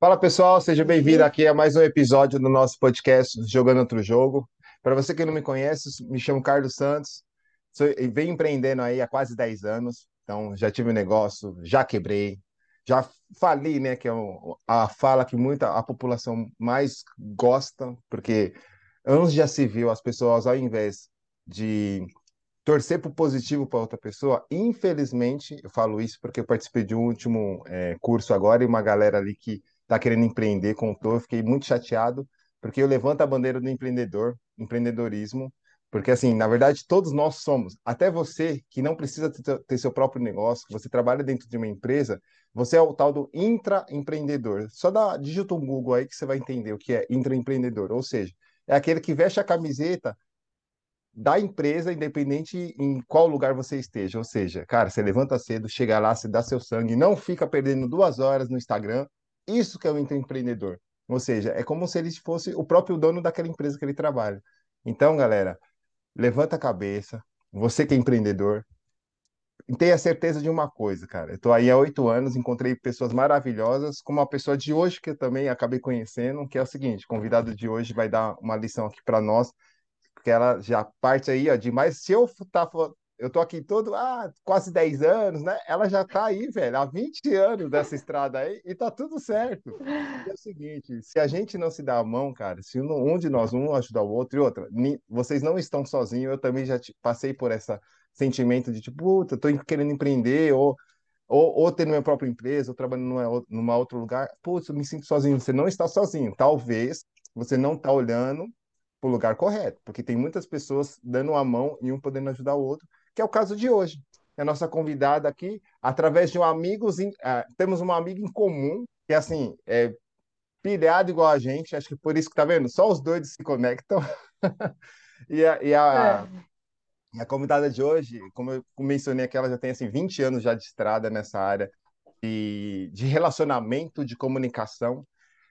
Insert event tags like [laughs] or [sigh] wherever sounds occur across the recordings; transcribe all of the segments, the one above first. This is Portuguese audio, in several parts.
Fala pessoal, seja bem-vindo aqui a mais um episódio do nosso podcast Jogando Outro Jogo. Para você que não me conhece, me chamo Carlos Santos, sou, e venho empreendendo aí há quase 10 anos, então já tive um negócio, já quebrei, já fali, né, que é a fala que muita a população mais gosta, porque anos já se viu as pessoas ao invés de torcer para o positivo para outra pessoa, infelizmente, eu falo isso porque eu participei de um último é, curso agora e uma galera ali que está querendo empreender contou, eu fiquei muito chateado, porque eu levanto a bandeira do empreendedor, empreendedorismo, porque assim, na verdade, todos nós somos, até você que não precisa ter, seu próprio negócio, que você trabalha dentro de uma empresa, você é o tal do intraempreendedor. Só dá, digita um Google aí que você vai entender o que é intraempreendedor, ou seja, é aquele que veste a camiseta da empresa, independente em qual lugar você esteja. Ou seja, cara, você levanta cedo, chega lá, se dá seu sangue, não fica perdendo duas horas no Instagram. Isso que é o empreendedor. Ou seja, é como se ele fosse o próprio dono daquela empresa que ele trabalha. Então, galera, levanta a cabeça. Você que é empreendedor, tenha certeza de uma coisa, cara. Eu estou aí há oito anos, encontrei pessoas maravilhosas, como a pessoa de hoje que eu também acabei conhecendo, que é o seguinte: o convidado de hoje vai dar uma lição aqui para nós porque ela já parte aí, ó, de mais. Se eu tá, eu tô aqui todo, ah, quase 10 anos, né? Ela já tá aí, velho, há 20 anos dessa estrada aí e tá tudo certo. É o seguinte, se a gente não se dá a mão, cara, se um de nós, um ajudar o outro e outra, vocês não estão sozinhos, eu também já passei por esse sentimento de tipo, puta, tô querendo empreender, ou, ou, ou ter minha própria empresa, ou trabalhando numa, numa outro lugar, putz, eu me sinto sozinho. Você não está sozinho. Talvez você não está olhando para o lugar correto, porque tem muitas pessoas dando a mão e um podendo ajudar o outro, que é o caso de hoje. A nossa convidada aqui, através de um amigo, uh, temos uma amiga em comum, que assim, é pilhado igual a gente, acho que por isso que tá vendo, só os dois se conectam. [laughs] e a, e a, é. a convidada de hoje, como eu mencionei aqui, ela já tem assim 20 anos já de estrada nessa área de, de relacionamento, de comunicação.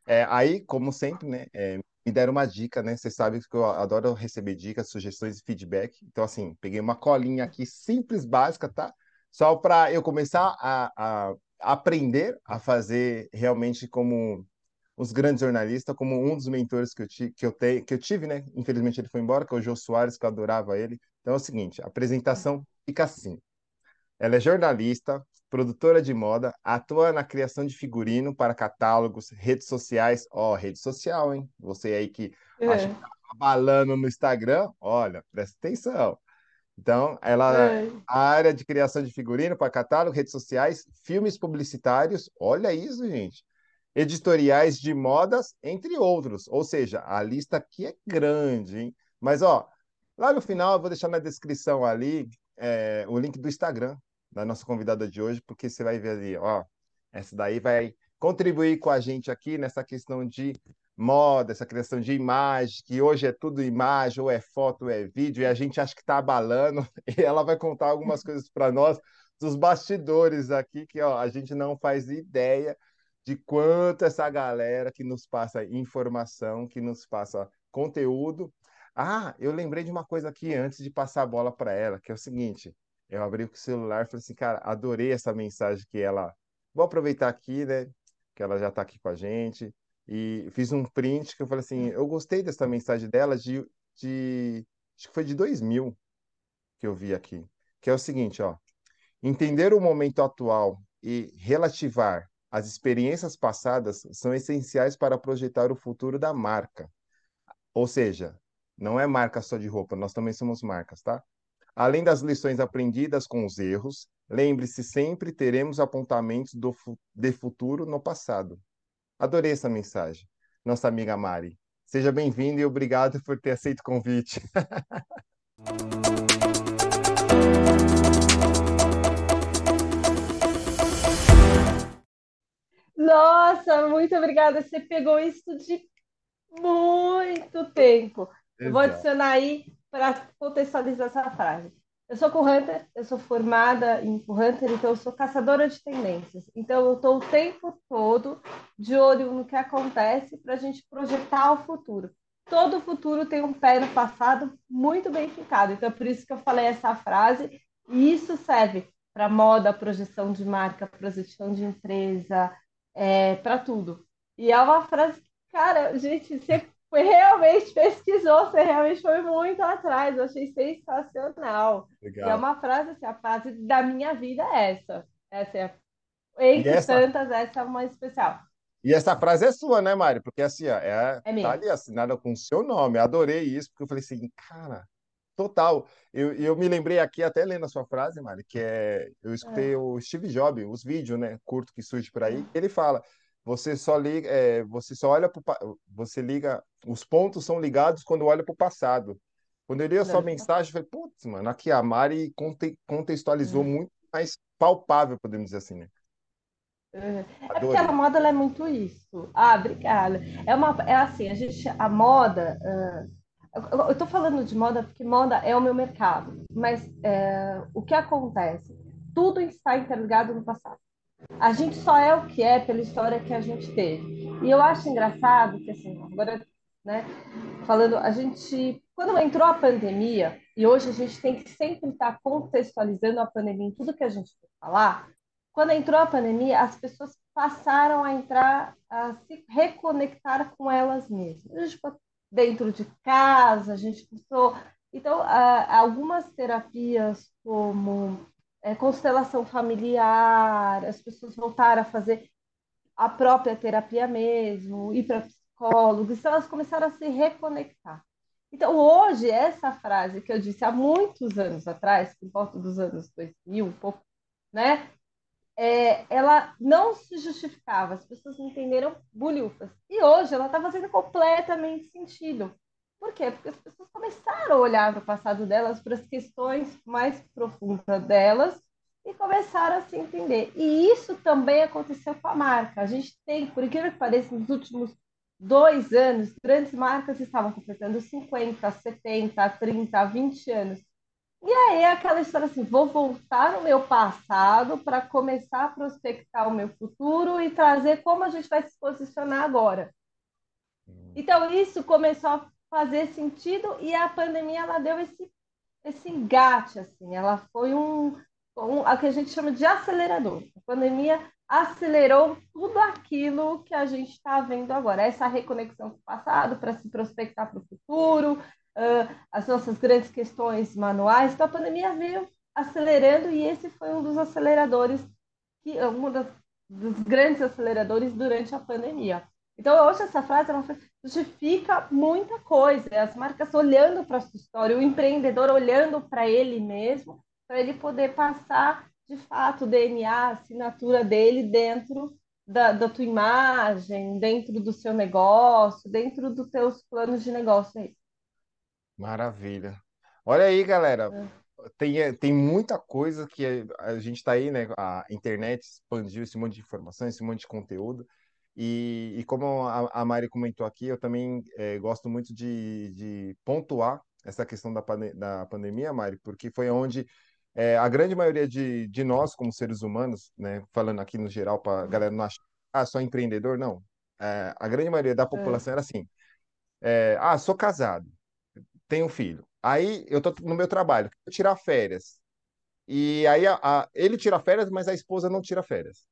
É, aí, como sempre, né, é, me deram uma dica, né? Vocês sabem que eu adoro receber dicas, sugestões e feedback. Então, assim, peguei uma colinha aqui simples, básica, tá? Só para eu começar a, a, aprender a fazer realmente como os grandes jornalistas, como um dos mentores que eu, ti, que eu, te, que eu tive, né? Infelizmente ele foi embora, que é o Jô Soares, que eu adorava ele. Então é o seguinte, a apresentação fica assim. Ela é jornalista, produtora de moda, atua na criação de figurino para catálogos, redes sociais. Ó, oh, rede social, hein? Você aí que é. acha que tá balando no Instagram, olha, presta atenção. Então, ela é. a área de criação de figurino para catálogo, redes sociais, filmes publicitários, olha isso, gente. Editoriais de modas, entre outros. Ou seja, a lista aqui é grande, hein? Mas, ó, lá no final eu vou deixar na descrição ali é, o link do Instagram da nossa convidada de hoje, porque você vai ver ali, ó, essa daí vai contribuir com a gente aqui nessa questão de moda, essa criação de imagem, que hoje é tudo imagem, ou é foto, ou é vídeo, e a gente acha que está abalando, [laughs] e ela vai contar algumas [laughs] coisas para nós dos bastidores aqui, que ó, a gente não faz ideia de quanto essa galera que nos passa informação, que nos passa conteúdo. Ah, eu lembrei de uma coisa aqui antes de passar a bola para ela, que é o seguinte: eu abri o celular e falei assim, cara, adorei essa mensagem que ela. Vou aproveitar aqui, né? Que ela já está aqui com a gente. E fiz um print que eu falei assim, eu gostei dessa mensagem dela de, de acho que foi de 2000 que eu vi aqui, que é o seguinte, ó, entender o momento atual e relativar as experiências passadas são essenciais para projetar o futuro da marca. Ou seja, não é marca só de roupa, nós também somos marcas, tá? Além das lições aprendidas com os erros, lembre-se sempre teremos apontamentos do, de futuro no passado. Adorei essa mensagem. Nossa amiga Mari. Seja bem-vinda e obrigado por ter aceito o convite. [laughs] Nossa, muito obrigada. Você pegou isso de muito tempo. Exato. Eu vou adicionar aí para contextualizar essa frase. Eu sou co-hunter, eu sou formada em co-hunter, então eu sou caçadora de tendências. Então eu estou o tempo todo de olho no que acontece para a gente projetar o futuro. Todo futuro tem um pé no passado muito bem ficado. Então é por isso que eu falei essa frase. E isso serve para moda, projeção de marca, projeção de empresa, é, para tudo. E é uma frase cara, gente, você foi realmente [laughs] pesquisou, você realmente foi muito atrás. Eu achei sensacional. Legal. E é uma frase assim, a frase da minha vida é essa. Essa é entre essa... tantas, essa é uma especial. E essa frase é sua, né, Mari? Porque assim, ó, é, é tá ali assinada com o seu nome. Eu adorei isso, porque eu falei assim, cara, total. Eu, eu me lembrei aqui, até lendo a sua frase, Mari, que é. Eu escutei é. o Steve Jobs, os vídeos, né, curto que surge por aí, ele fala. Você só liga, é, você só olha para você liga, os pontos são ligados quando olha para o passado. Quando eu li a sua mensagem, eu falei, putz, mano, aqui a Mari conte, contextualizou uhum. muito mais palpável, podemos dizer assim, né? Uhum. É porque a moda é muito isso. Ah, obrigada. É uma, é assim, a gente, a moda, uh, eu estou falando de moda porque moda é o meu mercado, mas uh, o que acontece? Tudo está interligado no passado. A gente só é o que é pela história que a gente teve. E eu acho engraçado que, assim, agora, né, falando, a gente, quando entrou a pandemia, e hoje a gente tem que sempre estar contextualizando a pandemia em tudo que a gente vai falar, quando entrou a pandemia, as pessoas passaram a entrar, a se reconectar com elas mesmas. A gente ficou dentro de casa, a gente começou. Então, algumas terapias, como é, constelação familiar, as pessoas voltaram a fazer a própria terapia mesmo, ir para psicólogos, então elas começaram a se reconectar. Então, hoje, essa frase que eu disse há muitos anos atrás, por volta dos anos 2000, um pouco, né? É, ela não se justificava, as pessoas entenderam bulhufas. E hoje ela está fazendo completamente sentido. Por quê? Porque as pessoas começaram a olhar para o passado delas, para as questões mais profundas delas, e começaram a se entender. E isso também aconteceu com a marca. A gente tem, por incrível que pareça, nos últimos dois anos, grandes marcas estavam completando 50, 70, 30, 20 anos. E aí aquela história assim, vou voltar no meu passado para começar a prospectar o meu futuro e trazer como a gente vai se posicionar agora. Hum. Então isso começou a fazer sentido e a pandemia ela deu esse esse engate assim, ela foi um, um a que a gente chama de acelerador. A pandemia acelerou tudo aquilo que a gente está vendo agora, essa reconexão com o passado para se prospectar para o futuro, uh, as nossas grandes questões manuais. Então a pandemia veio acelerando e esse foi um dos aceleradores que um das, dos grandes aceleradores durante a pandemia. Então, hoje essa frase ela justifica muita coisa. As marcas olhando para a sua história, o empreendedor olhando para ele mesmo, para ele poder passar, de fato, o DNA, a assinatura dele dentro da, da tua imagem, dentro do seu negócio, dentro dos teus planos de negócio aí. Maravilha. Olha aí, galera. É. Tem, tem muita coisa que a gente está aí, né? A internet expandiu esse monte de informação, esse monte de conteúdo. E, e como a, a Mari comentou aqui, eu também é, gosto muito de, de pontuar essa questão da, da pandemia, Mari, porque foi onde é, a grande maioria de, de nós, como seres humanos, né, falando aqui no geral, para a galera não achar, ah, só empreendedor, não. É, a grande maioria da população é. era assim: é, ah, sou casado, tenho filho. Aí eu tô no meu trabalho, tirar férias. E aí a, a, ele tira férias, mas a esposa não tira férias.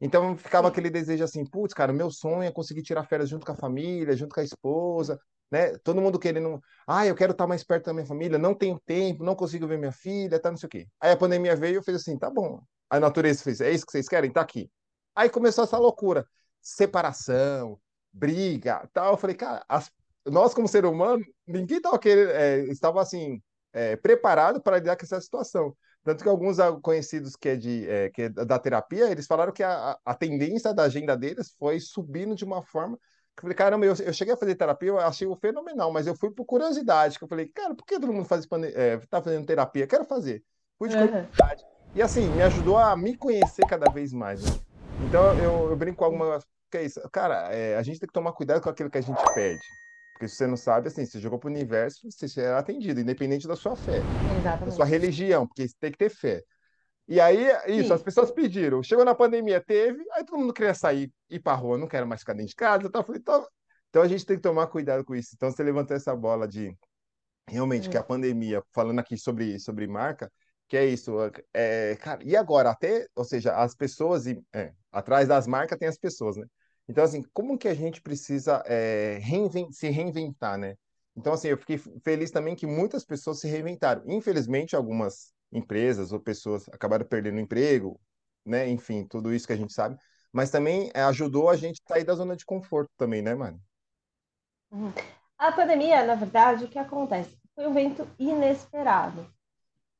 Então ficava aquele desejo assim, putz, cara, meu sonho é conseguir tirar férias junto com a família, junto com a esposa, né? Todo mundo querendo, ah, eu quero estar mais perto da minha família, não tenho tempo, não consigo ver minha filha, tá, não sei o quê. Aí a pandemia veio e eu fiz assim, tá bom. A natureza fez, é isso que vocês querem? Tá aqui. Aí começou essa loucura, separação, briga, tal. Eu falei, cara, as, nós como ser humano, ninguém estava querendo, é, estava assim, é, preparado para lidar com essa situação. Tanto que alguns conhecidos que é, de, é, que é da terapia, eles falaram que a, a tendência da agenda deles foi subindo de uma forma que eu falei, caramba, eu, eu cheguei a fazer terapia, eu achei o fenomenal, mas eu fui por curiosidade, que eu falei, cara, por que todo mundo faz, é, tá fazendo terapia? Quero fazer. Fui de curiosidade. E assim, me ajudou a me conhecer cada vez mais. Né? Então eu, eu brinco com algumas. Que é isso? Cara, é, a gente tem que tomar cuidado com aquilo que a gente pede. Porque se você não sabe, assim, você jogou para o universo, você será atendido, independente da sua fé. Exatamente. Da sua religião, porque você tem que ter fé. E aí, isso, Sim. as pessoas pediram. Chegou na pandemia, teve, aí todo mundo queria sair, ir para rua, não quero mais ficar dentro de casa. Então, falei, então, então a gente tem que tomar cuidado com isso. Então você levantou essa bola de realmente que a pandemia, falando aqui sobre, sobre marca, que é isso, é, cara, e agora? Até, ou seja, as pessoas, é, atrás das marcas tem as pessoas, né? Então, assim, como que a gente precisa é, reinvent se reinventar, né? Então, assim, eu fiquei feliz também que muitas pessoas se reinventaram. Infelizmente, algumas empresas ou pessoas acabaram perdendo o emprego, né? Enfim, tudo isso que a gente sabe. Mas também é, ajudou a gente sair da zona de conforto também, né, mano? Uhum. A pandemia, na verdade, o que acontece? Foi um evento inesperado.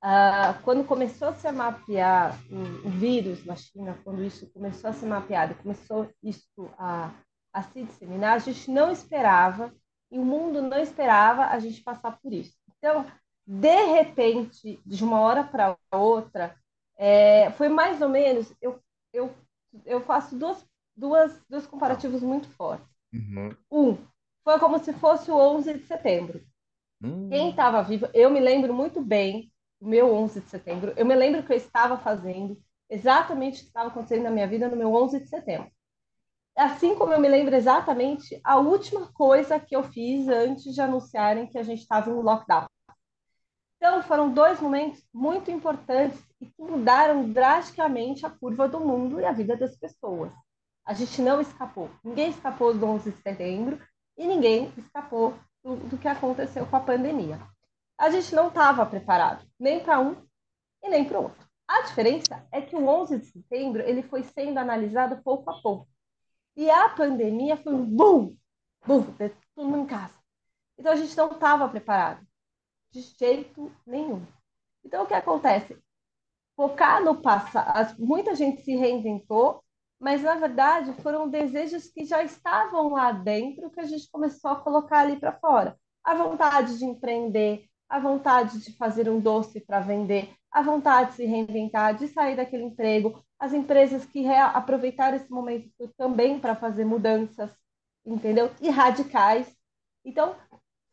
Uh, quando começou a se mapear o, o, vírus na China, quando isso começou a ser mapeado, começou isso a, a se disseminar, a gente não esperava, e o mundo não esperava a gente passar por isso. Então, de repente, de uma hora para outra, é, foi mais ou menos, eu, eu, eu faço duas, duas, dois comparativos muito fortes. Uhum. Um, foi como se fosse o 11 de setembro. Hum. Quem estava vivo, eu me lembro muito bem meu 11 de setembro. Eu me lembro que eu estava fazendo exatamente o que estava acontecendo na minha vida no meu 11 de setembro. Assim como eu me lembro exatamente a última coisa que eu fiz antes de anunciarem que a gente estava em lockdown. Então, foram dois momentos muito importantes e que mudaram drasticamente a curva do mundo e a vida das pessoas. A gente não escapou. Ninguém escapou do 11 de setembro e ninguém escapou do, do que aconteceu com a pandemia a gente não estava preparado, nem para um e nem para o outro. A diferença é que o 11 de setembro ele foi sendo analisado pouco a pouco. E a pandemia foi um boom, boom, todo mundo em casa. Então a gente não estava preparado, de jeito nenhum. Então o que acontece? Focar no passado, muita gente se reinventou, mas na verdade foram desejos que já estavam lá dentro que a gente começou a colocar ali para fora. A vontade de empreender, a vontade de fazer um doce para vender, a vontade de se reinventar, de sair daquele emprego, as empresas que aproveitaram esse momento também para fazer mudanças, entendeu? E radicais. Então,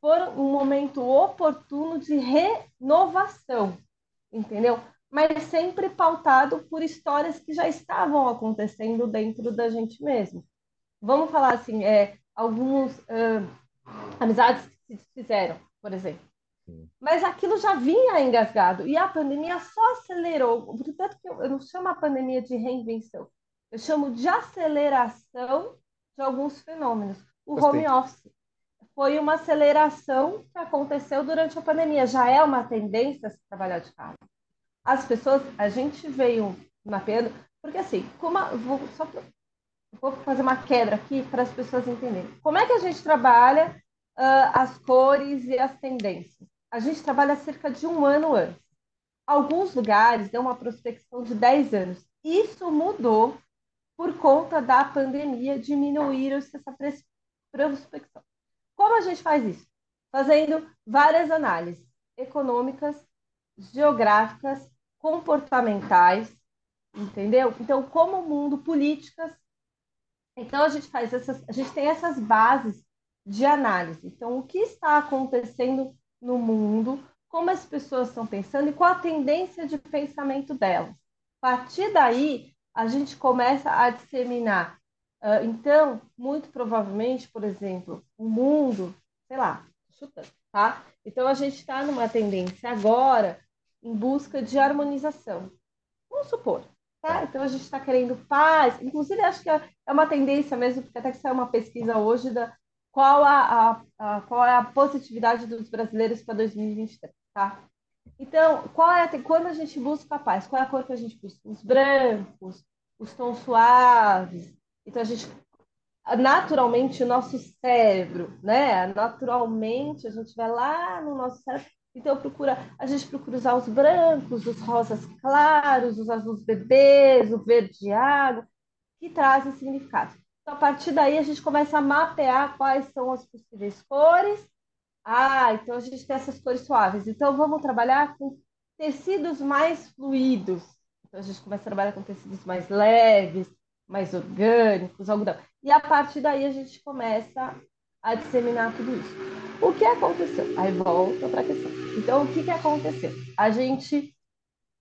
foram um momento oportuno de renovação, entendeu? Mas sempre pautado por histórias que já estavam acontecendo dentro da gente mesmo. Vamos falar assim, é, algumas uh, amizades que se fizeram, por exemplo. Mas aquilo já vinha engasgado e a pandemia só acelerou. Portanto, que eu não chamo a pandemia de reinvenção, eu chamo de aceleração de alguns fenômenos. O Gostei. home office foi uma aceleração que aconteceu durante a pandemia. Já é uma tendência se trabalhar de casa. As pessoas, a gente veio mapeando, porque assim, como a, vou, só vou fazer uma quebra aqui para as pessoas entenderem. Como é que a gente trabalha uh, as cores e as tendências? A gente trabalha cerca de um ano antes. Alguns lugares dão uma prospecção de 10 anos. Isso mudou por conta da pandemia, diminuíram essa prospecção. Como a gente faz isso? Fazendo várias análises econômicas, geográficas, comportamentais, entendeu? Então, como o mundo, políticas. Então, a gente faz essas, a gente tem essas bases de análise. Então, o que está acontecendo no mundo, como as pessoas estão pensando e qual a tendência de pensamento delas. A partir daí, a gente começa a disseminar. Uh, então, muito provavelmente, por exemplo, o mundo, sei lá, chutando, tá? Então, a gente está numa tendência agora em busca de harmonização. Vamos supor, tá? Então, a gente está querendo paz. Inclusive, acho que é uma tendência mesmo, porque até que saiu uma pesquisa hoje da, qual a, a, a, qual é a positividade dos brasileiros para 2023, tá? Então, qual é a, quando a gente busca a paz, qual é a cor que a gente busca? Os brancos, os tons suaves. Então, a gente, naturalmente, o nosso cérebro, né? Naturalmente, a gente vai lá no nosso cérebro, então procura, a gente procura usar os brancos, os rosas claros, os azuis bebês, o verde água, que trazem significado. Então, a partir daí, a gente começa a mapear quais são as possíveis cores. Ah, então a gente tem essas cores suaves. Então, vamos trabalhar com tecidos mais fluidos. Então, a gente começa a trabalhar com tecidos mais leves, mais orgânicos, algodão. E a partir daí, a gente começa a disseminar tudo isso. O que aconteceu? Aí volta para a questão. Então, o que, que aconteceu? A gente.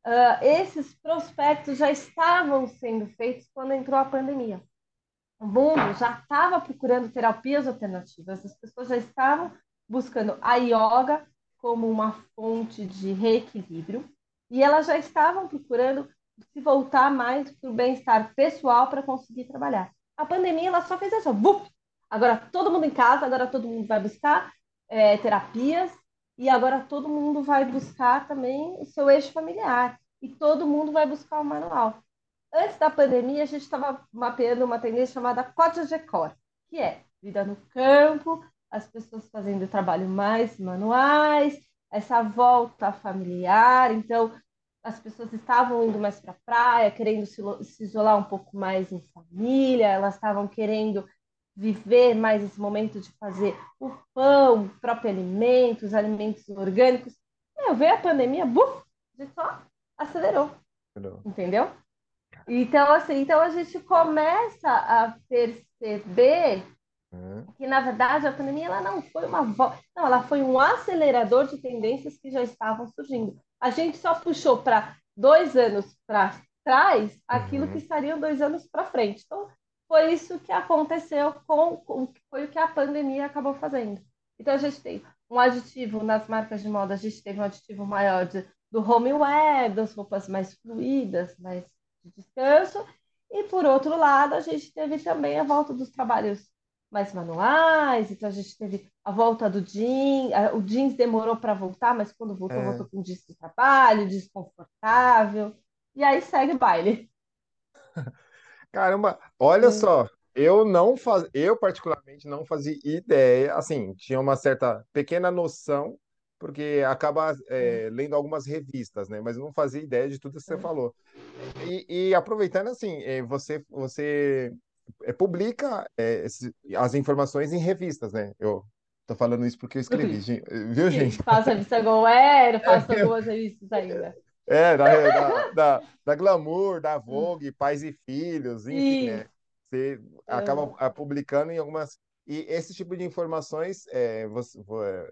Uh, esses prospectos já estavam sendo feitos quando entrou a pandemia o mundo já estava procurando terapias alternativas, as pessoas já estavam buscando a yoga como uma fonte de reequilíbrio e elas já estavam procurando se voltar mais para o bem-estar pessoal para conseguir trabalhar. A pandemia ela só fez assim, bup! agora todo mundo em casa, agora todo mundo vai buscar é, terapias e agora todo mundo vai buscar também o seu eixo familiar e todo mundo vai buscar o manual. Antes da pandemia, a gente estava mapeando uma tendência chamada Código de Cor, que é vida no campo, as pessoas fazendo trabalho mais manuais, essa volta familiar. Então, as pessoas estavam indo mais para a praia, querendo se, se isolar um pouco mais em família, elas estavam querendo viver mais esse momento de fazer o pão, o próprio alimento, os alimentos orgânicos. Meu, veio a pandemia, buf, a gente só acelerou. Entendeu? Então, assim, então a gente começa a perceber uhum. que, na verdade, a pandemia ela não foi uma volta, não, ela foi um acelerador de tendências que já estavam surgindo. A gente só puxou para dois anos para trás aquilo uhum. que estariam dois anos para frente. Então, foi isso que aconteceu com, com foi o que a pandemia acabou fazendo. Então a gente tem um aditivo nas marcas de moda, a gente teve um aditivo maior de, do homeware, das roupas mais fluídas, mais de descanso, e por outro lado a gente teve também a volta dos trabalhos mais manuais, então a gente teve a volta do jeans, o jeans demorou para voltar, mas quando voltou, é. voltou com jeans de trabalho, desconfortável, e aí segue o baile. [laughs] Caramba, olha só, eu não faz... eu particularmente não fazia ideia, assim, tinha uma certa pequena noção, porque acaba é, lendo algumas revistas, né? Mas não fazia ideia de tudo que você falou. E, e aproveitando, assim, é, você, você é, publica é, as informações em revistas, né? Eu tô falando isso porque eu escrevi, viu, gente? Faço revista Goero, [laughs] faço algumas revistas ainda. É, da, da, da, da, Glamour, da Vogue, Pais e Filhos, enfim, né? Você acaba publicando em algumas. E esse tipo de informações, é, você,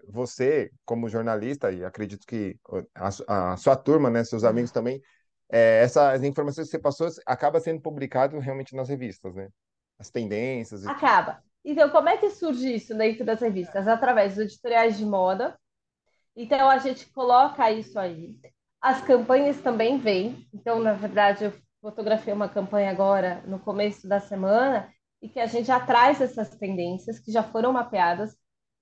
você, como jornalista, e acredito que a, a sua turma, né, seus amigos também, é, essas informações que você passou acaba sendo publicado realmente nas revistas, né? As tendências. Acaba. Então, como é que surge isso dentro das revistas? Através dos editoriais de moda. Então, a gente coloca isso aí. As campanhas também vêm. Então, na verdade, eu fotografei uma campanha agora no começo da semana e que a gente já traz essas tendências que já foram mapeadas.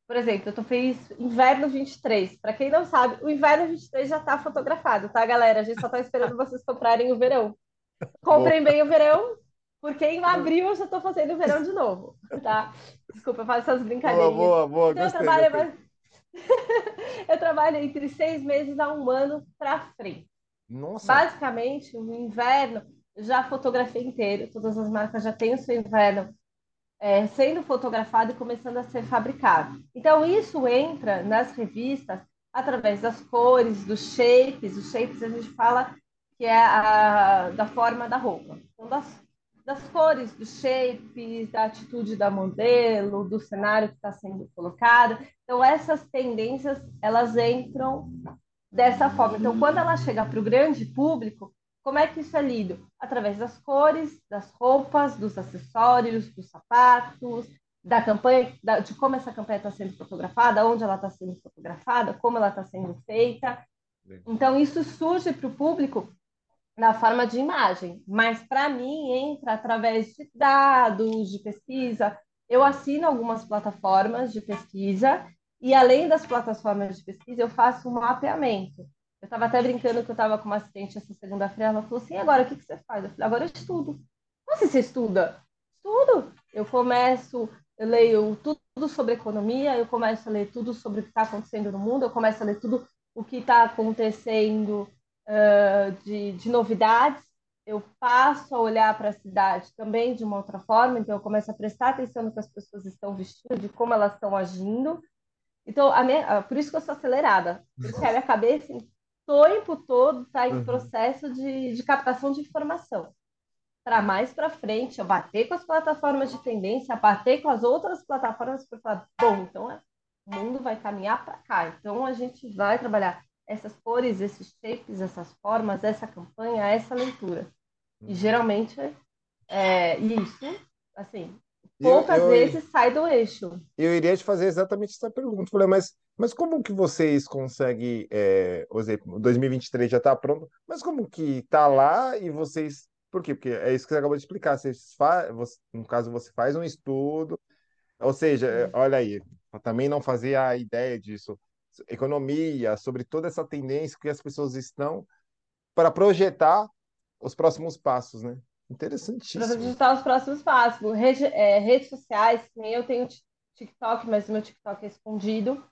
Por exemplo, eu tô feliz inverno 23. Para quem não sabe, o inverno 23 já está fotografado, tá, galera? A gente só está esperando vocês comprarem o verão. Comprem bem o verão, porque em abril eu já estou fazendo o verão de novo, tá? Desculpa, eu faço essas brincadeiras. Boa, boa, boa. Então, eu trabalho, [laughs] eu trabalho entre seis meses a um ano para frente. Nossa. Basicamente, o inverno, já fotografei inteiro, todas as marcas já têm o seu inverno é, sendo fotografado e começando a ser fabricado. Então, isso entra nas revistas através das cores, dos shapes. Os shapes a gente fala que é a, da forma da roupa. Então, das das cores, dos shapes, da atitude da modelo, do cenário que está sendo colocado. Então, essas tendências, elas entram dessa forma. Então, quando ela chega para o grande público, como é que isso é lido? Através das cores, das roupas, dos acessórios, dos sapatos, da campanha, de como essa campanha está sendo fotografada, onde ela está sendo fotografada, como ela está sendo feita. Então, isso surge para o público na forma de imagem, mas para mim entra através de dados, de pesquisa. Eu assino algumas plataformas de pesquisa e além das plataformas de pesquisa, eu faço um mapeamento. Eu estava até brincando que eu estava com uma assistente essa segunda-feira, ela falou assim, agora o que, que você faz? Eu falei, agora eu estudo. Como assim você estuda? Estudo. Eu começo, eu leio tudo sobre economia, eu começo a ler tudo sobre o que está acontecendo no mundo, eu começo a ler tudo o que está acontecendo uh, de, de novidades, eu passo a olhar para a cidade também de uma outra forma, então eu começo a prestar atenção no que as pessoas estão vestindo, de como elas estão agindo. Então, a minha, por isso que eu sou acelerada, porque a minha cabeça tempo todo está em uhum. processo de, de captação de informação. Para mais para frente, eu bater com as plataformas de tendência, bater com as outras plataformas para falar, bom, então é, o mundo vai caminhar para cá. Então a gente vai trabalhar essas cores, esses shapes, essas formas, essa campanha, essa leitura. E uhum. geralmente é isso, assim, poucas eu, eu, vezes sai do eixo. Eu iria te fazer exatamente essa pergunta. Falei, mas, mas como que vocês conseguem, é, por exemplo, 2023 já está pronto, mas como que está lá e vocês Por quê? Porque é isso que você acabou de explicar. Você faz, você, no caso, você faz um estudo, ou seja, olha aí, eu também não fazia a ideia disso. Economia, sobre toda essa tendência que as pessoas estão para projetar os próximos passos, né? Interessantíssimo. Para projetar os próximos passos. Rede, é, redes sociais, nem eu tenho TikTok, mas o meu TikTok é escondido,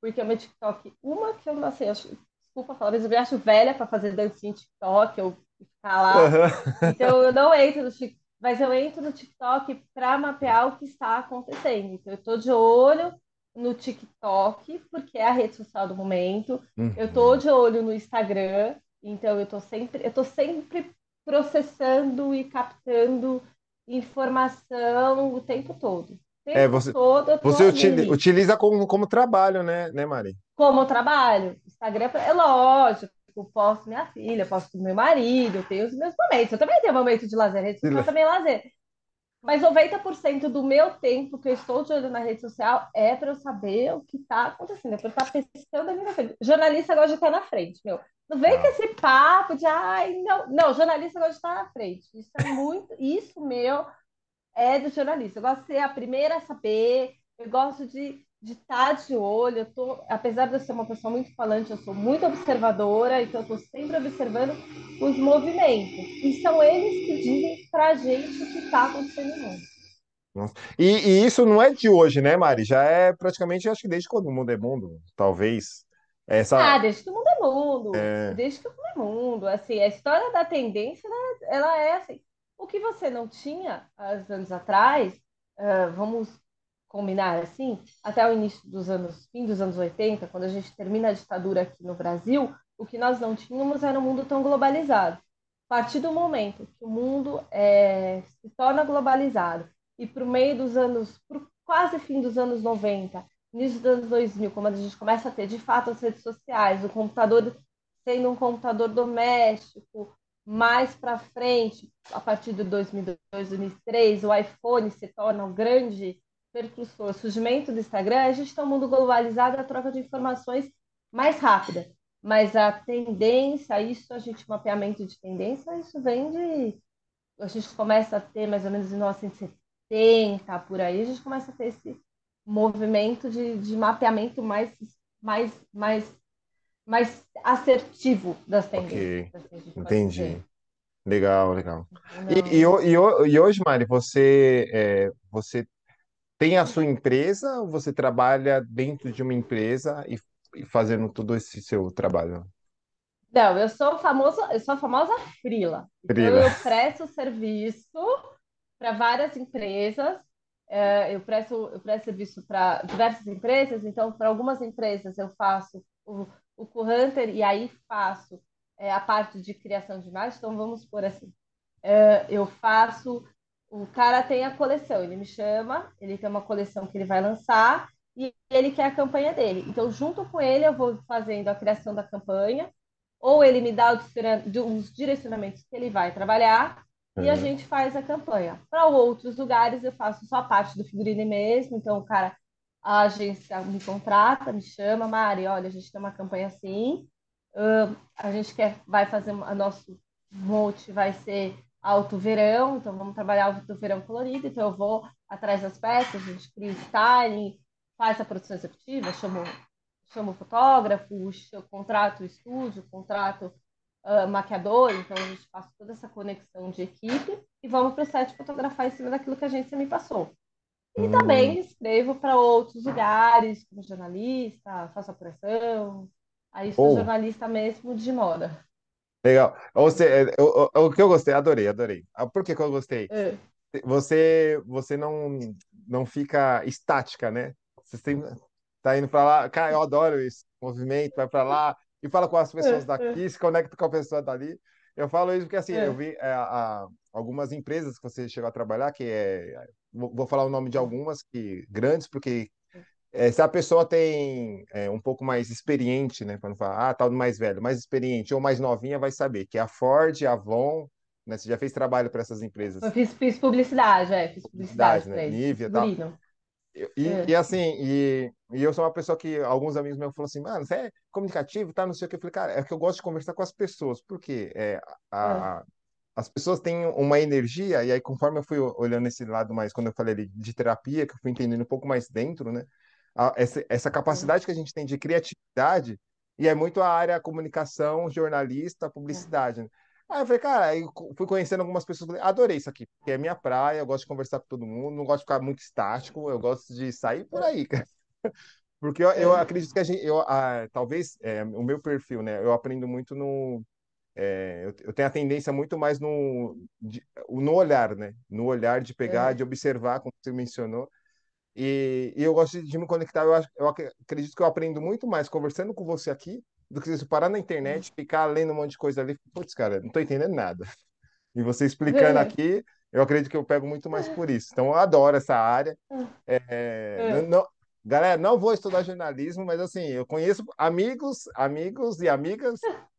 porque o meu TikTok, uma que eu não sei, acho, desculpa falar, mas eu me acho velha para fazer dancinha em TikTok, ou ficar lá. Uhum. Então eu não entro no TikTok, mas eu entro no TikTok para mapear o que está acontecendo. Então eu estou de olho no TikTok, porque é a rede social do momento. Uhum. Eu estou de olho no Instagram, então eu estou sempre, eu tô sempre processando e captando informação o tempo todo. É, você, todo, você utiliza, utiliza, como, como trabalho, né, né, Mari? Como trabalho. Instagram é lógico, eu posto minha filha, posto meu marido, eu tenho os meus momentos. Eu também tenho momento de lazer, rede social também é lazer. Mas 90% do meu tempo que eu estou de olho na rede social é para eu saber o que está acontecendo, é para eu estar pesquisando a minha frente. Jornalista gosta de estar na frente, meu. Não vem ah. com esse papo de ai, não. Não, jornalista gosta de estar na frente. Isso é muito. Isso, meu, é do jornalista. Eu gosto de ser a primeira a saber, eu gosto de de estar de olho. Eu tô, apesar de eu ser uma pessoa muito falante, eu sou muito observadora, então eu estou sempre observando os movimentos. E são eles que dizem para a gente o que está acontecendo no mundo. E, e, isso não é de hoje, né, Mari? Já é praticamente, acho que desde quando o mundo é mundo, talvez. Essa... Ah, desde que o mundo é mundo. É... Desde que o mundo é mundo. Assim, a história da tendência, né, ela é assim. O que você não tinha há anos atrás, uh, vamos combinar assim, até o início dos anos, fim dos anos 80, quando a gente termina a ditadura aqui no Brasil, o que nós não tínhamos era um mundo tão globalizado. A partir do momento que o mundo é, se torna globalizado e para o meio dos anos, pro quase fim dos anos 90, início dos anos 2000, quando a gente começa a ter de fato as redes sociais, o computador sendo um computador doméstico, mais para frente, a partir de 2002, 2003, o iPhone se torna um grande percussor, surgimento do Instagram, a gente está um mundo globalizado, a troca de informações mais rápida. Mas a tendência, isso, a gente, mapeamento de tendência, isso vem de. A gente começa a ter mais ou menos em 1970, por aí, a gente começa a ter esse movimento de, de mapeamento mais, mais, mais, mais assertivo das tendências. Okay. Assim, Entendi. Legal, legal. E, e, e, e, hoje, Mari, você, é, você tem a sua empresa ou você trabalha dentro de uma empresa e, fazendo todo esse seu trabalho? Não, eu sou famosa, eu sou a famosa frila. Então, eu presto serviço para várias empresas. É, eu presto, eu presto serviço para diversas empresas. Então, para algumas empresas eu faço o, o Hunter e aí faço é, a parte de criação de imagens. Então, vamos por assim. É, eu faço o cara tem a coleção, ele me chama, ele tem uma coleção que ele vai lançar e ele quer a campanha dele. Então, junto com ele, eu vou fazendo a criação da campanha, ou ele me dá os direcionamentos que ele vai trabalhar uhum. e a gente faz a campanha. Para outros lugares, eu faço só a parte do figurino mesmo, então o cara, a agência me contrata, me chama, Mari, olha, a gente tem uma campanha assim, uh, a gente quer, vai fazer, a nosso monte vai ser alto verão, então vamos trabalhar alto verão colorido, então eu vou atrás das peças, a gente cria styling, faz a produção executiva, chamo, chamo o fotógrafo, eu contrato o estúdio, contrato uh, maquiador, então a gente faz toda essa conexão de equipe e vamos para o set fotografar em cima daquilo que a gente me passou. E hum. também escrevo para outros lugares, como jornalista, faço apuração, aí sou oh. jornalista mesmo de moda. Legal. Ou seja, o, o, que eu gostei, adorei, adorei. Ah, por que que eu gostei? É. Você, você não, não fica estática, né? Você sempre tá indo para lá. Cara, eu adoro esse movimento, vai para lá e fala com as pessoas é, daqui, é. se conecta com a pessoa dali. Eu falo isso porque assim, eu vi é, a, algumas empresas que você chegou a trabalhar, que é. Vou, falar o nome de algumas que grandes, porque é, se a pessoa tem é, um pouco mais experiente, né, para não falar, ah, tal do mais velho, mais experiente ou mais novinha, vai saber que a Ford, a Avon, né, você já fez trabalho para essas empresas. Eu fiz, fiz publicidade, é, fiz publicidade, publicidade né, Nivea, tal. E, é. e, assim, e, e, eu sou uma pessoa que alguns amigos meus falam assim, mano, você é comunicativo, tá? Não sei o que. Eu falei, cara, é que eu gosto de conversar com as pessoas, porque é, a, é. As pessoas têm uma energia, e aí conforme eu fui olhando esse lado mais, quando eu falei ali de terapia, que eu fui entendendo um pouco mais dentro, né? A, essa, essa capacidade que a gente tem de criatividade, e é muito a área comunicação, jornalista, publicidade. Né? Aí eu falei, cara, aí fui conhecendo algumas pessoas, adorei isso aqui, porque é minha praia, eu gosto de conversar com todo mundo, não gosto de ficar muito estático, eu gosto de sair por aí, [laughs] cara. Porque eu, eu acredito que a gente, eu, ah, talvez é, o meu perfil, né? Eu aprendo muito no, é, eu, eu, tenho a tendência muito mais no, de, no olhar, né? No olhar de pegar, é. de observar, como você mencionou. E, e eu gosto de me conectar. Eu, eu, acredito que eu aprendo muito mais conversando com você aqui do que se parar na internet, ficar lendo um monte de coisa ali. Putz, cara, não estou entendendo nada. [laughs] E você explicando aqui, eu acredito que eu pego muito mais por isso. Então, eu adoro essa área. É, é. não, galera, não vou estudar jornalismo, mas assim, eu conheço amigos, amigos e amigas [laughs]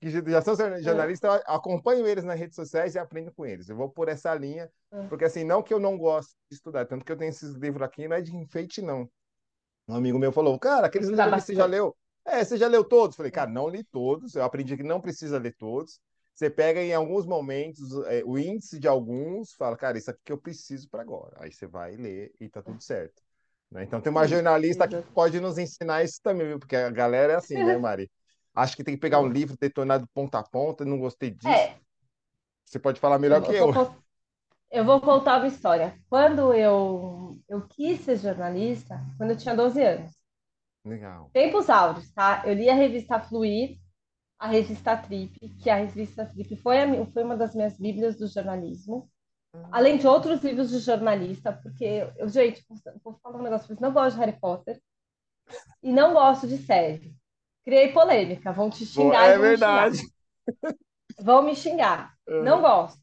que já são jornalistas, eu acompanho eles nas redes sociais e aprendo com eles. Eu vou por essa linha, porque assim, não que eu não gosto de estudar, tanto que eu tenho esses livros aqui, não é de enfeite, não. Um amigo meu falou, cara, aqueles livros que você já leu. É, você já leu todos? Falei, cara, não li todos. Eu aprendi que não precisa ler todos. Você pega em alguns momentos é, o índice de alguns, fala, cara, isso aqui que eu preciso para agora. Aí você vai ler e tá tudo certo. Né? Então tem uma jornalista que pode nos ensinar isso também, viu? Porque a galera é assim, né, [laughs] Mari? Acho que tem que pegar um livro detonado ponta a ponta, não gostei disso. É. Você pode falar melhor eu, que eu. eu. Eu vou contar uma história. Quando eu, eu quis ser jornalista, quando eu tinha 12 anos. Legal. Tempos áureos, tá? Eu li a revista Fluir, a revista Trip, que a revista Trip foi, a, foi uma das minhas bíblias do jornalismo. Além de outros livros de jornalista, porque eu, gente, vou falar um negócio, eu não gosto de Harry Potter e não gosto de série. Criei polêmica, vão te xingar. É verdade. [laughs] Vão me xingar. Uhum. Não gosto.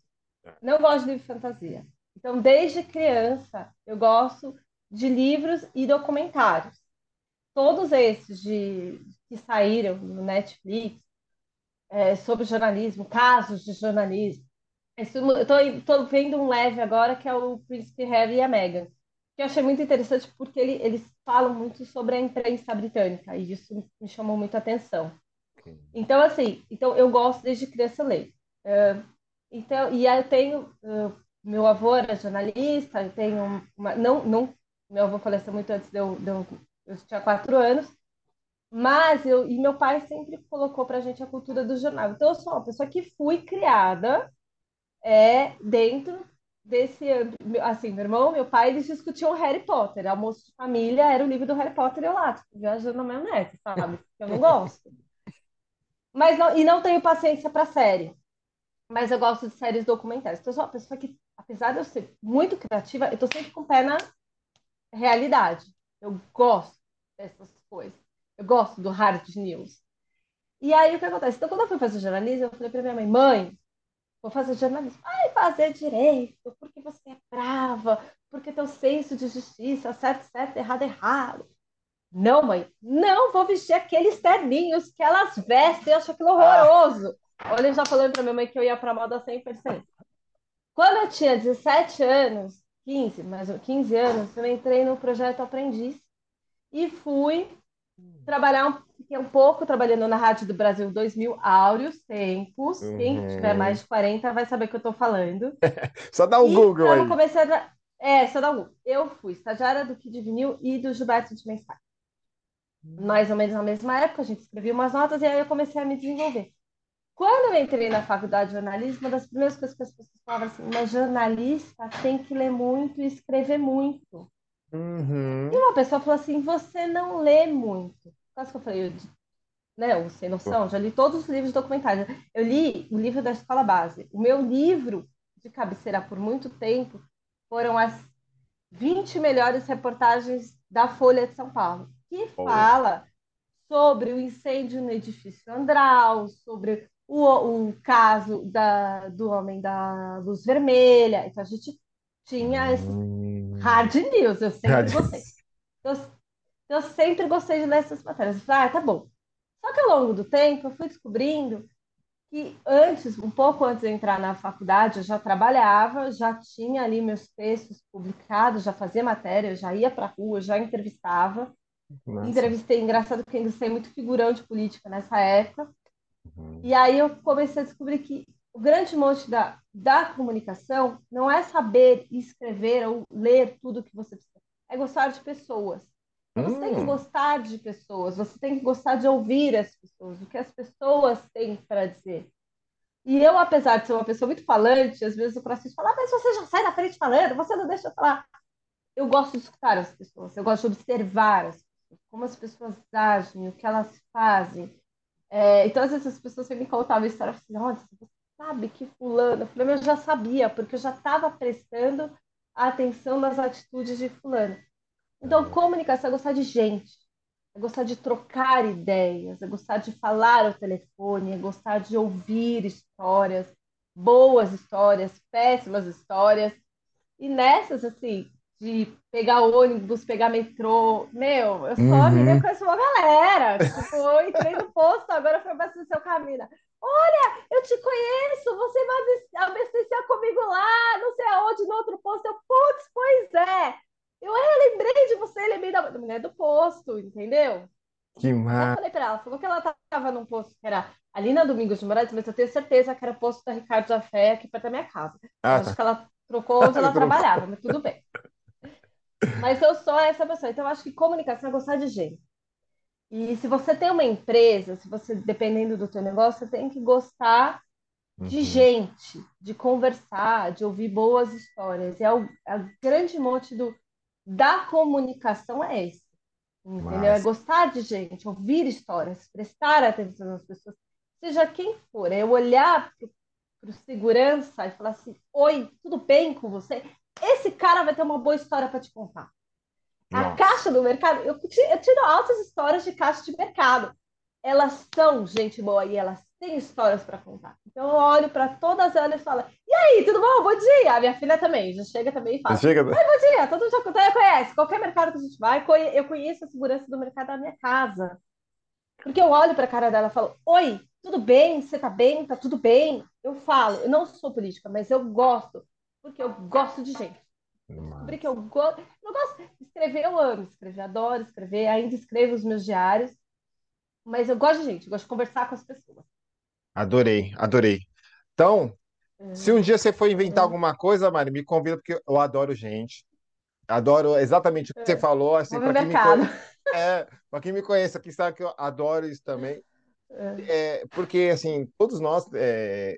Não gosto de livro de fantasia. Então, desde criança, eu gosto de livros e documentários. Todos esses de, que saíram no Netflix é, sobre jornalismo, casos de jornalismo. Estou vendo um leve agora que é o Príncipe Harry e a Meghan, que eu achei muito interessante porque ele, eles falam muito sobre a imprensa britânica e isso me chamou muita atenção. Então, assim, então eu gosto desde criança ler. Uh, então, e aí eu tenho, uh, meu avô era jornalista, eu tenho uma, não, não, meu avô faleceu muito antes de eu, de eu, eu tinha quatro anos, mas eu, e meu pai sempre colocou para a gente a cultura do jornal. Então, eu sou uma pessoa que fui criada é, dentro desse, assim, meu irmão, meu pai, eles discutiam Harry Potter. Almoço de família era o livro do Harry Potter e eu lá, tipo, viajando na maionese, sabe? Eu não gosto. Mas não, e não tenho paciência para série. Mas eu gosto de séries documentais. Então, eu sou uma pessoa que, apesar de eu ser muito criativa, eu tô sempre com o pé na realidade. Eu gosto dessas coisas. Eu gosto do hard news. E aí, o que acontece? Então, quando eu fui fazer jornalismo, eu falei para minha mãe, mãe, vou fazer jornalismo. Fazer direito, porque você é brava, porque teu senso de justiça, certo, certo, errado, errado. Não, mãe, não vou vestir aqueles terninhos que elas vestem, eu acho aquilo horroroso. Olha, já falando para minha mãe que eu ia para moda 100%. Quando eu tinha 17 anos, 15, mais 15 anos, eu entrei no projeto Aprendiz e fui trabalhar um fiquei um pouco trabalhando na Rádio do Brasil 2000, áureos tempos. Uhum. Quem tiver mais de 40 vai saber o que eu estou falando. [laughs] só dá um Google aí. Comecei a... É, só dá um Google. Eu fui estagiária do Kid Vinil e do Gilberto de Mensagem. Mais ou menos na mesma época, a gente escrevia umas notas e aí eu comecei a me desenvolver. Quando eu entrei na faculdade de jornalismo, uma das primeiras coisas que as pessoas falavam assim, mas jornalista tem que ler muito e escrever muito. Uhum. E uma pessoa falou assim, você não lê muito. Quase que eu falei, eu, né, o Sem Noção, já li todos os livros documentais. Eu li o livro da escola base. O meu livro de cabeceira por muito tempo foram as 20 melhores reportagens da Folha de São Paulo, que fala sobre o incêndio no edifício Andral, sobre o, o caso da, do homem da luz vermelha. Então a gente tinha esse hum. hard news, eu sempre gostei. Então, eu sempre gostei de ler essas matérias. Ah, tá bom. Só que ao longo do tempo eu fui descobrindo que antes, um pouco antes de entrar na faculdade, eu já trabalhava, já tinha ali meus textos publicados, já fazia matéria, já ia para a rua, já entrevistava. Nossa. Entrevistei, engraçado que ainda sei muito figurão de política nessa época. Uhum. E aí eu comecei a descobrir que o grande monte da, da comunicação não é saber escrever ou ler tudo que você precisa, é gostar de pessoas. Você hum. tem que hum. gostar de pessoas, você tem que gostar de ouvir as pessoas, o que as pessoas têm para dizer. E eu, apesar de ser uma pessoa muito falante, às vezes o Francisco fala, ah, mas você já sai da frente falando, você não deixa eu falar. Eu gosto de escutar as pessoas, eu gosto de observar as pessoas, como as pessoas agem, o que elas fazem. É, então, às vezes as pessoas me contavam a história, assim, olha, você sabe que fulano, eu falei, eu já sabia, porque eu já estava prestando atenção nas atitudes de fulano. Então, comunicação é gostar de gente, é gostar de trocar ideias, é gostar de falar ao telefone, é gostar de ouvir histórias, boas histórias, péssimas histórias. E nessas, assim, de pegar ônibus, pegar metrô, meu, eu só uhum. me conheço uma galera. Tipo, eu entrei no posto, agora foi abastecer o caminho. Olha, eu te conheço, você vai abastecer comigo lá, não sei aonde, no outro posto. Eu, putz, pois é. Eu, eu lembrei de você, lembrei da, da mulher do posto, entendeu? Que massa. Eu falei pra ela, falou que ela tava num posto que era ali na Domingos de Moraes, mas eu tenho certeza que era o posto da Ricardo da Fé, aqui perto da minha casa. Ah, acho tá. que ela trocou onde ela trabalhava, mas tudo bem. Mas eu sou essa pessoa. Então, eu acho que comunicação é gostar de gente. E se você tem uma empresa, se você, dependendo do teu negócio, você tem que gostar de uhum. gente, de conversar, de ouvir boas histórias. E é o, é o grande monte do, da comunicação é esse. Entendeu? É gostar de gente, ouvir histórias, prestar atenção nas pessoas, seja quem for. É olhar para o segurança e falar assim: Oi, tudo bem com você? Esse cara vai ter uma boa história para te contar. Nossa. A caixa do mercado, eu tiro, eu tiro altas histórias de caixa de mercado. Elas são gente boa e elas têm histórias para contar. Então eu olho para todas elas e falo: E aí, tudo bom? Bom dia! A minha filha também, já chega também e fala: chega... bom dia! Todo mundo já conhece. Qualquer mercado que a gente vai, eu conheço a segurança do mercado da minha casa. Porque eu olho para a cara dela e falo: Oi, tudo bem? Você tá bem? Tá tudo bem? Eu falo, eu não sou política, mas eu gosto, porque eu gosto de gente. Descobri que eu, go... eu gosto de escrever, eu amo escrever, adoro escrever, ainda escrevo os meus diários, mas eu gosto de gente, eu gosto de conversar com as pessoas. Adorei, adorei. Então, se um dia você for inventar uhum. alguma coisa, Mari, me convida, porque eu adoro gente. Adoro exatamente o que você é. falou. Assim, para quem, me conhece, é, quem me conhece aqui sabe que eu adoro isso também. É. É, porque, assim, todos nós. É,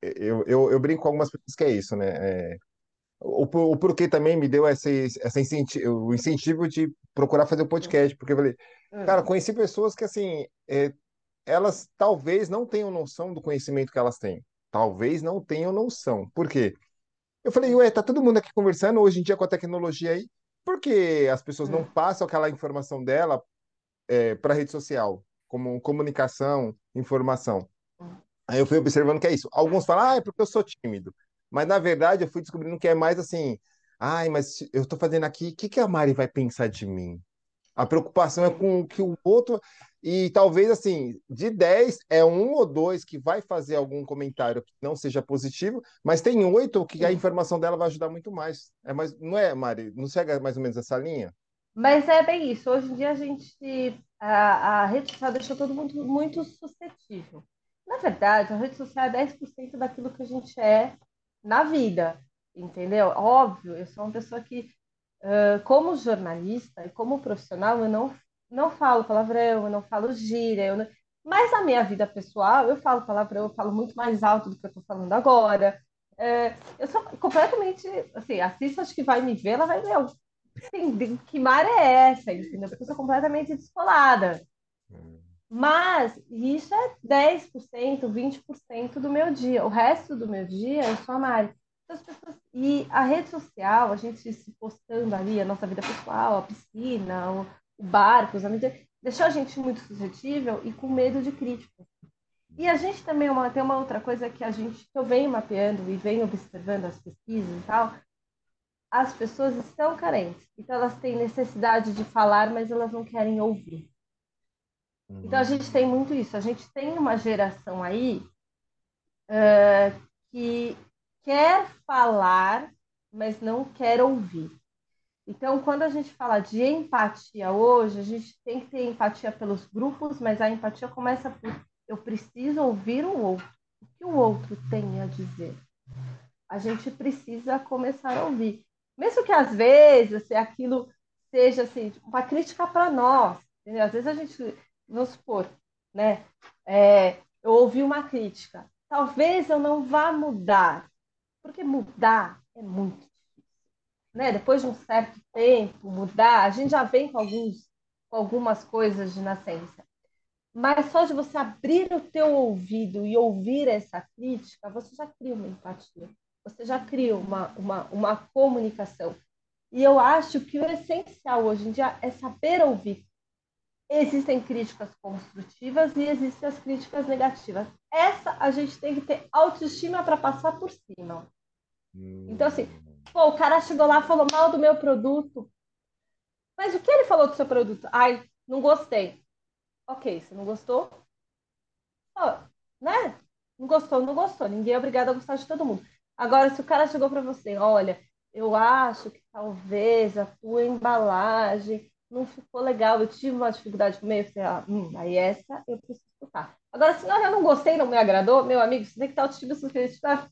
eu, eu, eu, brinco com algumas pessoas que é isso, né? É, o, o porquê também me deu esse, essa incentivo, o incentivo de procurar fazer o podcast, porque eu falei, cara, conheci pessoas que, assim, é, elas talvez não tenham noção do conhecimento que elas têm. Talvez não tenham noção. Por quê? Eu falei, ué, tá todo mundo aqui conversando hoje em dia com a tecnologia aí, por que as pessoas não passam aquela informação dela é, para a rede social, como comunicação, informação? Aí eu fui observando que é isso. Alguns falam, ah, é porque eu sou tímido. Mas, na verdade, eu fui descobrindo que é mais assim, ai, mas eu estou fazendo aqui, o que, que a Mari vai pensar de mim? A preocupação é com o que o outro. E talvez, assim, de 10, é um ou dois que vai fazer algum comentário que não seja positivo, mas tem oito que a informação dela vai ajudar muito mais. É mais não é, Mari? Não chega mais ou menos essa linha? Mas é bem isso. Hoje em dia a gente. A, a rede social deixou todo mundo muito suscetível. Na verdade, a rede social é 10% daquilo que a gente é na vida, entendeu? Óbvio, eu sou uma pessoa que, como jornalista e como profissional, eu não não falo palavrão, eu não falo gíria, não... mas na minha vida pessoal eu falo palavrão, eu falo muito mais alto do que eu estou falando agora. É, eu sou completamente, assim, a Cissa acho que vai me ver, ela vai ver, assim, que mar é essa, entendeu? Porque eu sou completamente descolada. Mas isso é 10%, 20% do meu dia. O resto do meu dia eu sou a Mari. Pessoas... E a rede social, a gente se postando ali, a nossa vida pessoal, a piscina, barcos, deixou a gente muito suscetível e com medo de críticas. E a gente também uma, tem uma outra coisa que a gente que eu venho mapeando e venho observando as pesquisas e tal. As pessoas estão carentes, então elas têm necessidade de falar, mas elas não querem ouvir. Então a gente tem muito isso. A gente tem uma geração aí uh, que quer falar, mas não quer ouvir. Então, quando a gente fala de empatia hoje, a gente tem que ter empatia pelos grupos, mas a empatia começa por eu preciso ouvir o outro. O que o outro tem a dizer. A gente precisa começar a ouvir. Mesmo que às vezes aquilo seja assim, uma crítica para nós. Entendeu? Às vezes a gente, vamos supor, né? É, eu ouvi uma crítica. Talvez eu não vá mudar, porque mudar é muito. Né? Depois de um certo tempo, mudar, a gente já vem com, alguns, com algumas coisas de nascença. Mas só de você abrir o teu ouvido e ouvir essa crítica, você já cria uma empatia, você já cria uma, uma, uma comunicação. E eu acho que o essencial hoje em dia é saber ouvir. Existem críticas construtivas e existem as críticas negativas. Essa a gente tem que ter autoestima para passar por cima. Então, assim, pô, o cara chegou lá falou mal do meu produto. Mas o que ele falou do seu produto? Ai, não gostei. Ok, você não gostou? Né? Não gostou, não gostou. Ninguém é obrigado a gostar de todo mundo. Agora, se o cara chegou para você, olha, eu acho que talvez a tua embalagem não ficou legal, eu tive uma dificuldade com meio, falei, ah, hum, aí essa eu preciso escutar. Agora, se não, eu não gostei, não me agradou, meu amigo, você tem que estar autoestima suficiente para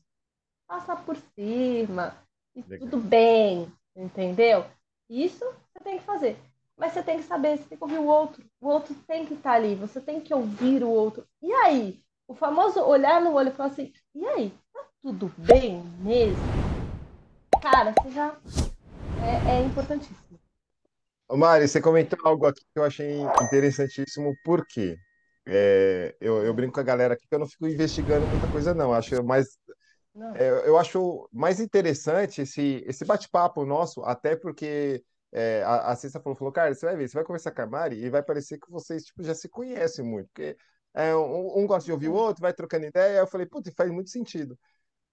passar por cima, e legal. tudo bem, entendeu? Isso você tem que fazer. Mas você tem que saber, você tem que ouvir o outro. O outro tem que estar ali, você tem que ouvir o outro. E aí? O famoso olhar no olho e falar assim, e aí? Tá tudo bem mesmo? Cara, você já é, é importantíssimo. Mari, você comentou algo aqui que eu achei interessantíssimo, por quê? É, eu, eu, brinco com a galera aqui que eu não fico investigando muita coisa, não. Acho mais, é, eu acho mais interessante esse, esse bate-papo nosso, até porque é, a, a Cissa falou, falou, cara, você vai ver, você vai conversar com a Mari e vai parecer que vocês tipo, já se conhecem muito, porque é, um, um gosta de ouvir o outro, vai trocando ideia. Eu falei, putz, faz muito sentido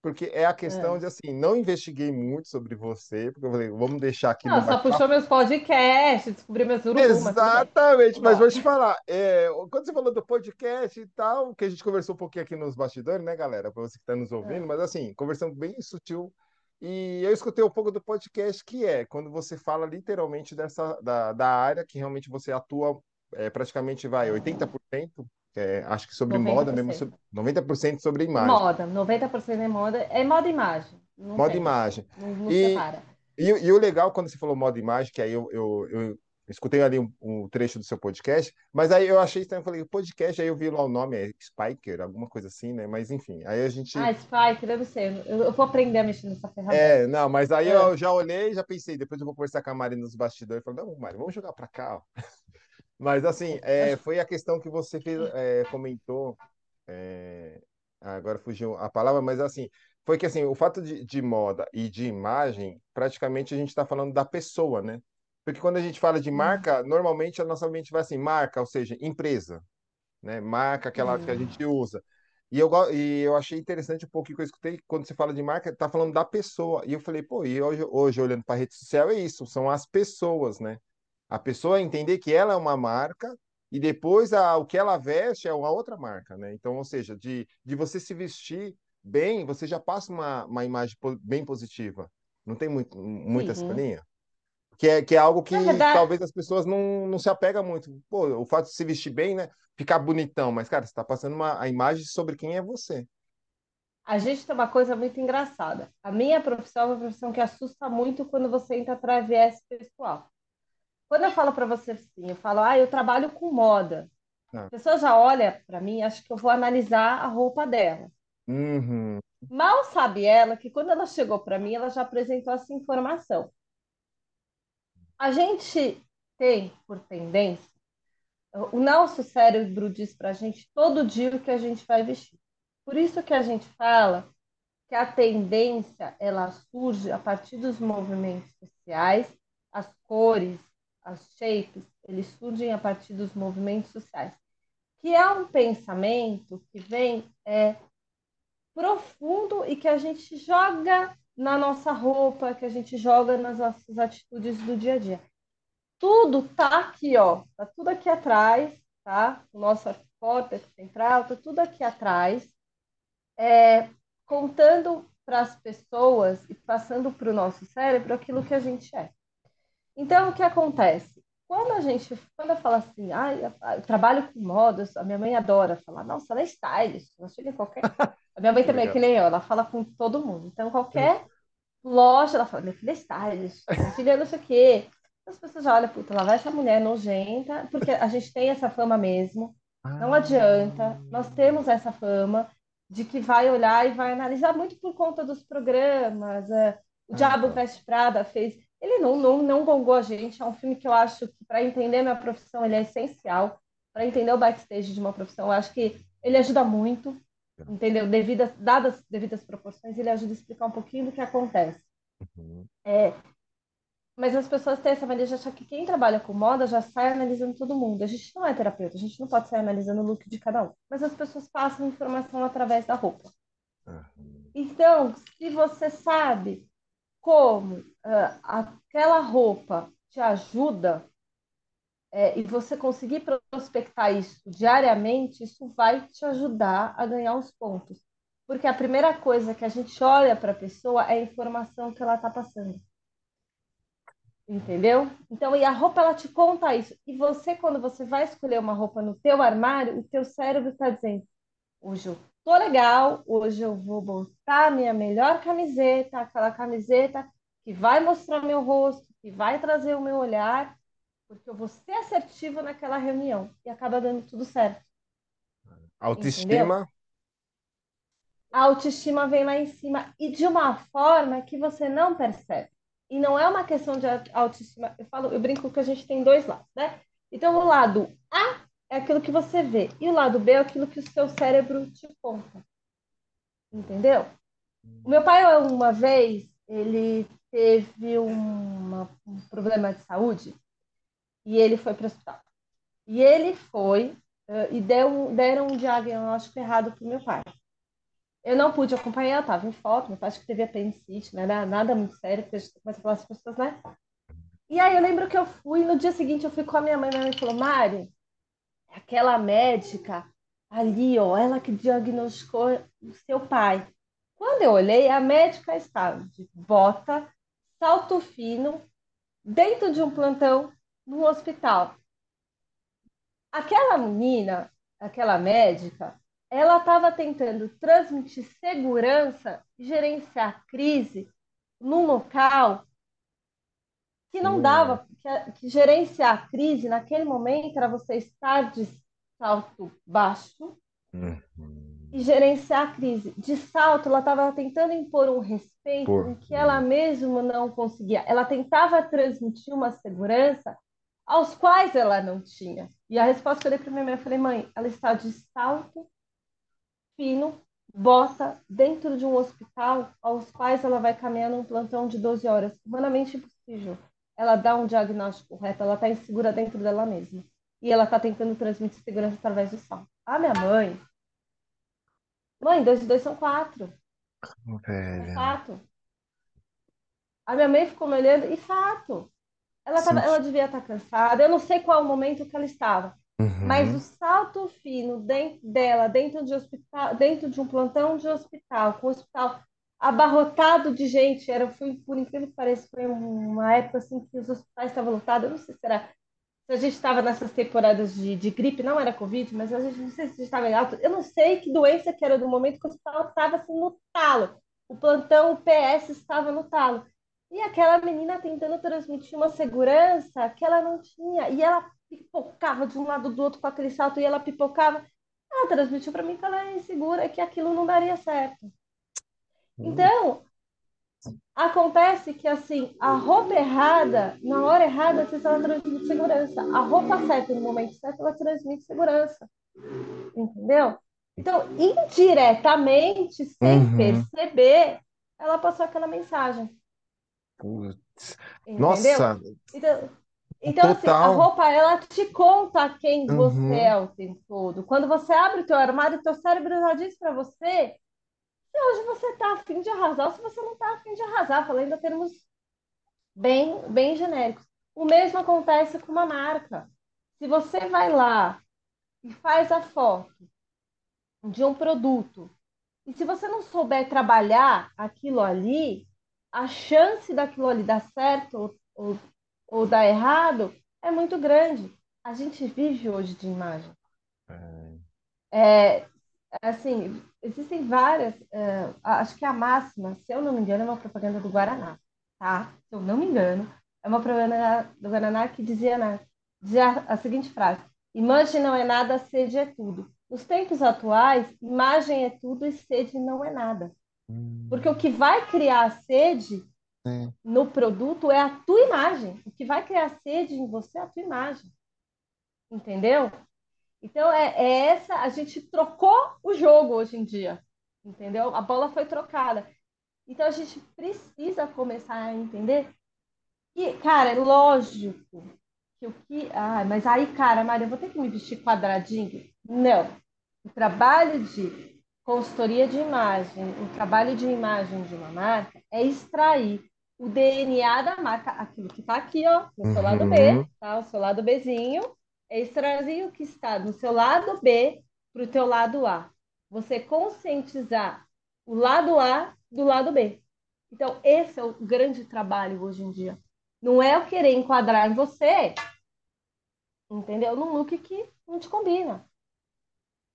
porque é a questão é. de assim, não investiguei muito sobre você, porque eu falei, vamos deixar aqui não, só puxou meus podcasts, descobri meus urubus. Exatamente, mas vou te falar, é, quando você falou do podcast e tal, que a gente conversou um pouquinho aqui nos bastidores, né, galera, para você que está nos ouvindo, é. mas assim, conversando bem sutil, e eu escutei um pouco do podcast, que é quando você fala literalmente dessa da, da área que realmente você atua é, praticamente vai 80% é, acho que sobre 90%. moda mesmo, sobre, 90% sobre imagem. Moda, 90% é moda, é moda e imagem. moda e imagem. Não, não e, e, e, o legal, quando você falou moda e imagem, que aí eu, eu, eu escutei ali um, um, trecho do seu podcast, mas aí eu achei estranho, eu falei, podcast, aí eu vi lá o nome, é Spiker, alguma coisa assim, né? Mas enfim, aí a gente... Ah, Spiker, deve ser, eu, eu vou aprender a mexer nessa ferramenta. É, não, mas aí é. eu já olhei, já pensei, depois eu vou conversar com a Mari nos bastidores, falei, não, Mari, vamos jogar pra cá, ó. Mas assim, é, foi a questão que você fez, é, comentou. É, agora fugiu a palavra, mas assim, foi que assim, o fato de, de moda e de imagem, praticamente a gente está falando da pessoa, né? Porque quando a gente fala de marca, normalmente a nossa mente vai assim, marca, ou seja, empresa, né? Marca aquela uhum. que a gente usa. E eu, e eu achei interessante um pouquinho que eu escutei, quando você fala de marca, tá falando da pessoa. E eu falei, pô, e hoje, hoje olhando para a rede social, é isso, são as pessoas, né? A pessoa entender que ela é uma marca e depois a, o que ela veste é uma outra marca, né? Então, ou seja, de, de você se vestir bem, você já passa uma, uma imagem bem positiva. Não tem muito, muita uhum. linha? Que é, que é algo que talvez as pessoas não, não se apegam muito. Pô, o fato de se vestir bem, né? Ficar bonitão, mas, cara, você está passando uma, a imagem sobre quem é você. A gente tem uma coisa muito engraçada. A minha profissão é uma profissão que assusta muito quando você entra para viés pessoal. Quando eu falo para você assim, eu falo, ah, eu trabalho com moda. Ah. A pessoa já olha para mim, acho que eu vou analisar a roupa dela. Uhum. Mal sabe ela que quando ela chegou para mim, ela já apresentou essa informação. A gente tem, por tendência, o nosso cérebro diz para a gente todo dia o que a gente vai vestir. Por isso que a gente fala que a tendência ela surge a partir dos movimentos sociais, as cores, as shapes, eles surgem a partir dos movimentos sociais, que é um pensamento que vem é, profundo e que a gente joga na nossa roupa, que a gente joga nas nossas atitudes do dia a dia. Tudo tá aqui, ó, tá tudo aqui atrás, tá? O nosso córtex central, tá tudo aqui atrás, é, contando para as pessoas e passando para o nosso cérebro aquilo que a gente é. Então, o que acontece? quando a gente, quando eu falo assim, ah, eu trabalho com modas, a minha mãe adora falar, nossa, ela é stylist, ela chega em qualquer. [laughs] A minha mãe também é que nem eu, ela fala com todo mundo. Então, qualquer loja, ela fala, minha filha é stylist, minha [laughs] filha é não sei o quê. As pessoas já olham, puta, lá vai essa mulher nojenta, porque a gente tem essa fama mesmo. Não ah. adianta, nós temos essa fama de que vai olhar e vai analisar muito por conta dos programas. É, o Diabo ah, tá. Veste Prada fez ele não, não, não gongou a gente. É um filme que eu acho que, para entender minha profissão, ele é essencial. Para entender o backstage de uma profissão, eu acho que ele ajuda muito, entendeu? Devidas, dadas devidas proporções, ele ajuda a explicar um pouquinho do que acontece. Uhum. É, mas as pessoas têm essa mania de achar que quem trabalha com moda já sai analisando todo mundo. A gente não é terapeuta, a gente não pode sair analisando o look de cada um. Mas as pessoas passam informação através da roupa. Uhum. Então, se você sabe como uh, aquela roupa te ajuda é, e você conseguir prospectar isso diariamente, isso vai te ajudar a ganhar os pontos. Porque a primeira coisa que a gente olha para a pessoa é a informação que ela está passando. Entendeu? Então, e a roupa ela te conta isso. E você, quando você vai escolher uma roupa no teu armário, o teu cérebro está dizendo: hoje eu tô legal, hoje eu vou botar minha melhor camiseta, aquela camiseta que vai mostrar meu rosto, que vai trazer o meu olhar, porque eu vou ser assertiva naquela reunião e acaba dando tudo certo. Autoestima. Entendeu? A autoestima vem lá em cima e de uma forma que você não percebe. E não é uma questão de autoestima. Eu falo, eu brinco que a gente tem dois lados, né? Então o lado A é aquilo que você vê e o lado B é aquilo que o seu cérebro te conta. Entendeu? O meu pai uma vez ele teve uma, um problema de saúde e ele foi para o hospital. E ele foi uh, e deu, deram um diagnóstico errado para o meu pai. Eu não pude acompanhar, estava em foto, pai acho que teve apendicite, não era nada muito sério, porque a gente começa a falar as pessoas, né? E aí eu lembro que eu fui, no dia seguinte eu fui com a minha mãe, minha mãe falou, Mário, aquela médica ali, ó, ela que diagnosticou o seu pai. Quando eu olhei, a médica estava de bota, salto fino, dentro de um plantão no hospital. Aquela menina, aquela médica, ela estava tentando transmitir segurança e gerenciar crise num local que não dava, que, que gerenciar a crise naquele momento era você estar de salto baixo uhum. E gerenciar a crise. De salto, ela estava tentando impor um respeito Por... que ela mesma não conseguia. Ela tentava transmitir uma segurança aos quais ela não tinha. E a resposta que eu dei para minha mãe, eu falei, mãe, ela está de salto fino, bota dentro de um hospital aos quais ela vai caminhar num plantão de 12 horas. Humanamente impossível. Ela dá um diagnóstico correto, ela está insegura dentro dela mesma. E ela está tentando transmitir segurança através do salto. A minha mãe. Mãe, dois e dois são quatro. Velho. É fato. A minha mãe ficou me olhando e fato. Ela, tava, ela devia estar tá cansada. Eu não sei qual o momento que ela estava. Uhum. Mas o salto fino dentro dela, dentro de hospital, dentro de um plantão de hospital, com o hospital abarrotado de gente, era, foi, por incrível que pareça, foi uma época assim que os hospitais estavam lotados, eu não sei se era se a gente estava nessas temporadas de, de gripe, não era Covid, mas a gente não sei se estava em alto, eu não sei que doença que era do momento que o hospital estava assim no talo, o plantão, o PS estava no talo. E aquela menina tentando transmitir uma segurança que ela não tinha, e ela pipocava de um lado do outro com aquele salto e ela pipocava. Ela transmitiu para mim que ela é insegura, que aquilo não daria certo. Hum. Então, acontece que assim, a roupa errada, na hora errada, você ela transmite segurança. A roupa certa, no momento certo, ela transmite segurança. Entendeu? Então, indiretamente, sem uhum. perceber, ela passou aquela mensagem. Putz. Nossa! Então, então, assim, a roupa, ela te conta quem uhum. você é o tempo todo. Quando você abre o teu armário, teu cérebro já diz para você se hoje você tá afim de arrasar ou se você não tá afim de arrasar, falando em termos bem, bem genéricos. O mesmo acontece com uma marca. Se você vai lá e faz a foto de um produto, e se você não souber trabalhar aquilo ali, a chance daquilo ali dar certo ou, ou ou dá errado é muito grande. A gente vive hoje de imagem. É. É, assim, existem várias. é, acho que a máxima, se eu não me engano, é uma propaganda do Guaraná, tá? Se eu não me engano, é uma propaganda do Guaraná que dizia, na, dizia a seguinte frase: Imagem não é nada, sede é tudo. Nos tempos atuais, imagem é tudo e sede não é nada. Porque o que vai criar a sede Sim. no produto é a tua imagem. O que vai criar sede em você é a tua imagem. Entendeu? Então, é, é essa. A gente trocou o jogo hoje em dia. Entendeu? A bola foi trocada. Então, a gente precisa começar a entender que, cara, é lógico que o que. Ah, mas aí, cara, Maria, eu vou ter que me vestir quadradinho? Não. O trabalho de consultoria de imagem, o trabalho de imagem de uma marca é extrair o DNA da marca, aquilo que está aqui, ó, no seu lado B, Uhum. tá? O seu lado Bzinho, é extrair o que está no seu lado B para o teu lado A. Você conscientizar o lado A do lado B. Então, esse é o grande trabalho hoje em dia. Não é eu querer enquadrar você, entendeu? Num look que não te combina.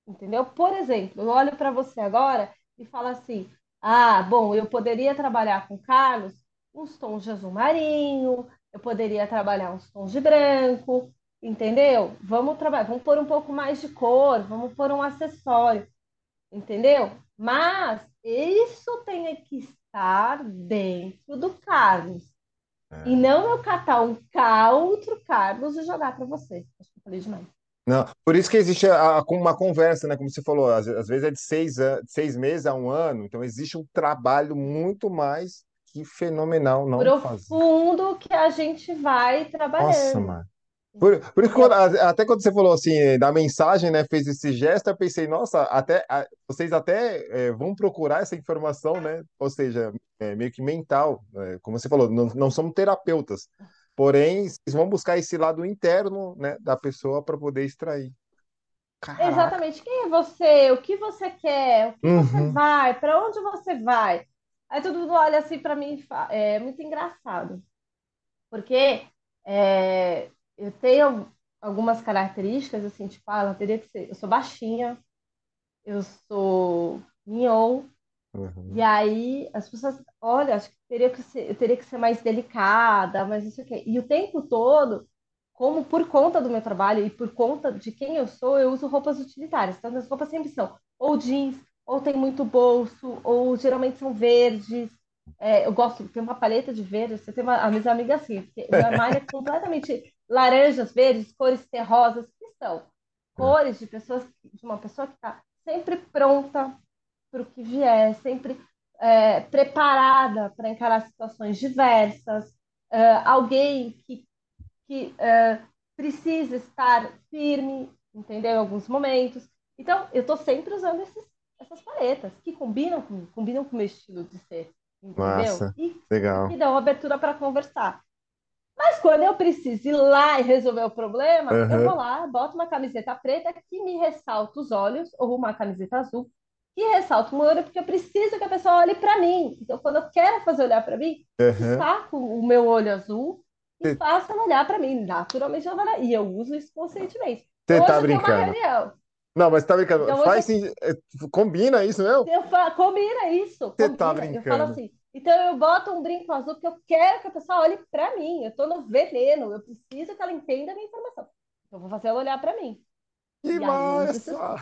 Entendeu? Por exemplo, eu olho para você agora e falo assim: ah, bom, eu poderia trabalhar com Carlos uns tons de azul marinho, eu poderia trabalhar uns tons de branco, entendeu? Vamos trabalhar, vamos pôr um pouco mais de cor, vamos pôr um acessório, entendeu? Mas isso tem que estar dentro do Carlos. É. E não eu catar um K, outro Carlos e jogar para você. Acho que eu falei demais. Não, por isso que existe a- a- uma conversa, né? Como você falou, às, às vezes é de seis, an- seis meses a um ano, então existe um trabalho muito mais que fenomenal não fazer. Profundo que a gente vai Nossa, trabalhando. mano. Por, por isso, quando- até quando você falou assim, da mensagem, né, fez esse gesto, eu pensei, nossa, até, a- vocês até é, vão procurar essa informação, né? Ou seja, é, meio que mental, né? Como você falou, não, não somos terapeutas, porém, vocês vão buscar esse lado interno, né, da pessoa para poder extrair. Caraca. Exatamente. Quem é você? O que você quer? O que você Uhum. vai? Para onde você vai? Aí todo mundo olha assim para mim e fala, é muito engraçado, porque é, eu tenho algumas características assim, tipo, ah, ela teria que ser, eu sou baixinha, eu sou mignon, Uhum. E aí as pessoas, olha, acho que teria que ser, eu teria que ser mais delicada, mas isso aqui. E o tempo todo, como por conta do meu trabalho e por conta de quem eu sou, eu uso roupas utilitárias. Então as roupas sempre são ou jeans, ou tem muito bolso, ou geralmente são verdes. É, eu gosto, tem uma paleta de verdes, você tem uma, a minha amiga assim, porque meu armário é [laughs] completamente laranjas, verdes, cores terrosas, que são cores de pessoas, de uma pessoa que está sempre pronta para o que vier, sempre é, preparada para encarar situações diversas, é, alguém que, que é, precisa estar firme, entendeu? Em alguns momentos. Então, eu estou sempre usando esses, essas paletas que combinam comigo, combinam com o meu estilo de ser, entendeu? Massa, E legal. que dão abertura para conversar. Mas quando eu preciso ir lá e resolver o problema, eu Uhum. vou lá, boto uma camiseta preta que me ressalta os olhos, ou uma camiseta azul que ressalta o meu olho, porque eu preciso que a pessoa olhe para mim. Então, quando eu quero fazer olhar para mim, Uhum. destaco o meu olho azul e Você faço ela olhar para mim. Naturalmente, ela vai olhar. E eu uso isso conscientemente. você tá eu brincando. Não, mas tá brincando. Então, Faz eu, é, combina isso, não? eu fa... combina isso, Você tá combina. Eu falo brincando. assim. Então, eu boto um brinco azul porque eu quero que a pessoa olhe para mim. Eu estou no veneno, eu preciso que ela entenda a minha informação. Então, eu vou fazer ela olhar para mim. Que massa!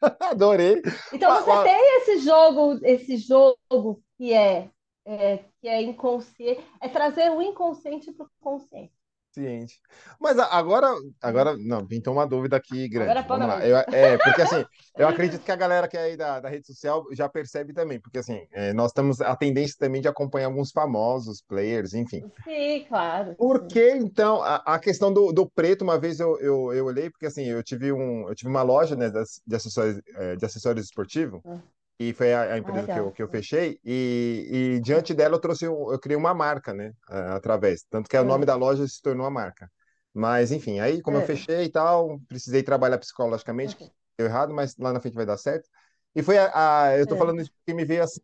[laughs] Adorei. Então você ua- tem esse jogo, esse jogo que é, é, que é inconsciente, é trazer o inconsciente para o consciente. Ciente. Mas agora, agora, não, pintou uma dúvida aqui Agora grande. na Vamos lá. Eu, é, porque assim, [laughs] eu acredito que a galera que é aí da, da rede social já percebe também, porque assim, é, nós temos a tendência também de acompanhar alguns famosos players, enfim. Sim, claro. Por que então a, a questão do, do preto, uma vez eu, eu, eu olhei, porque assim, eu tive um, eu tive uma loja, né, de acessórios, eh, de acessórios esportivos, Ah, e foi a, a ah, empresa que eu, que eu fechei, e, e diante dela eu trouxe, um- eu criei uma marca, né, através, tanto que o nome Ah, da loja se tornou a marca. Mas, enfim, aí como eu é, fechei e tal, precisei trabalhar psicologicamente, que deu errado, mas lá na frente vai dar certo. E foi a, a- eu tô É. falando isso porque me veio assim,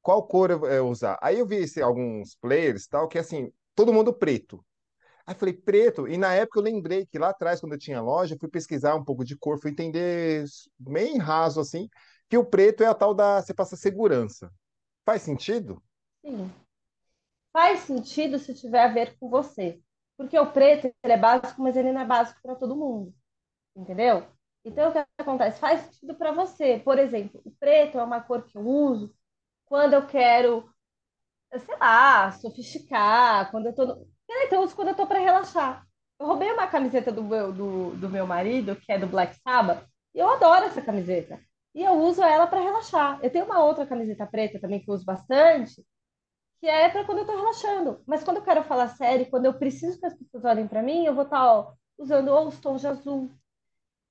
qual cor eu, eu usar? Aí eu vi alguns players tal, que assim, todo mundo preto. Aí falei, preto. E na época eu lembrei que lá atrás, quando eu tinha loja, eu fui pesquisar um pouco de cor, fui entender bem raso assim, que o preto é a tal da. Você passa segurança. Faz sentido? Sim. Faz sentido se tiver a ver com você. Porque o preto é básico, mas ele não é básico para todo mundo. Entendeu? Então, o que acontece? Faz sentido para você. Por exemplo, o preto é uma cor que eu uso quando eu quero, sei lá, sofisticar, quando eu tô. No... Então, eu uso quando eu tô para relaxar. Eu roubei uma camiseta do meu, do, do meu marido, que é do Black Sabbath, e eu adoro essa camiseta. E eu uso ela para relaxar. Eu tenho uma outra camiseta preta também que eu uso bastante, que é para quando eu tô relaxando. Mas quando eu quero falar sério, quando eu preciso que as pessoas olhem para mim, eu vou estar tá, usando ou os tons de azul,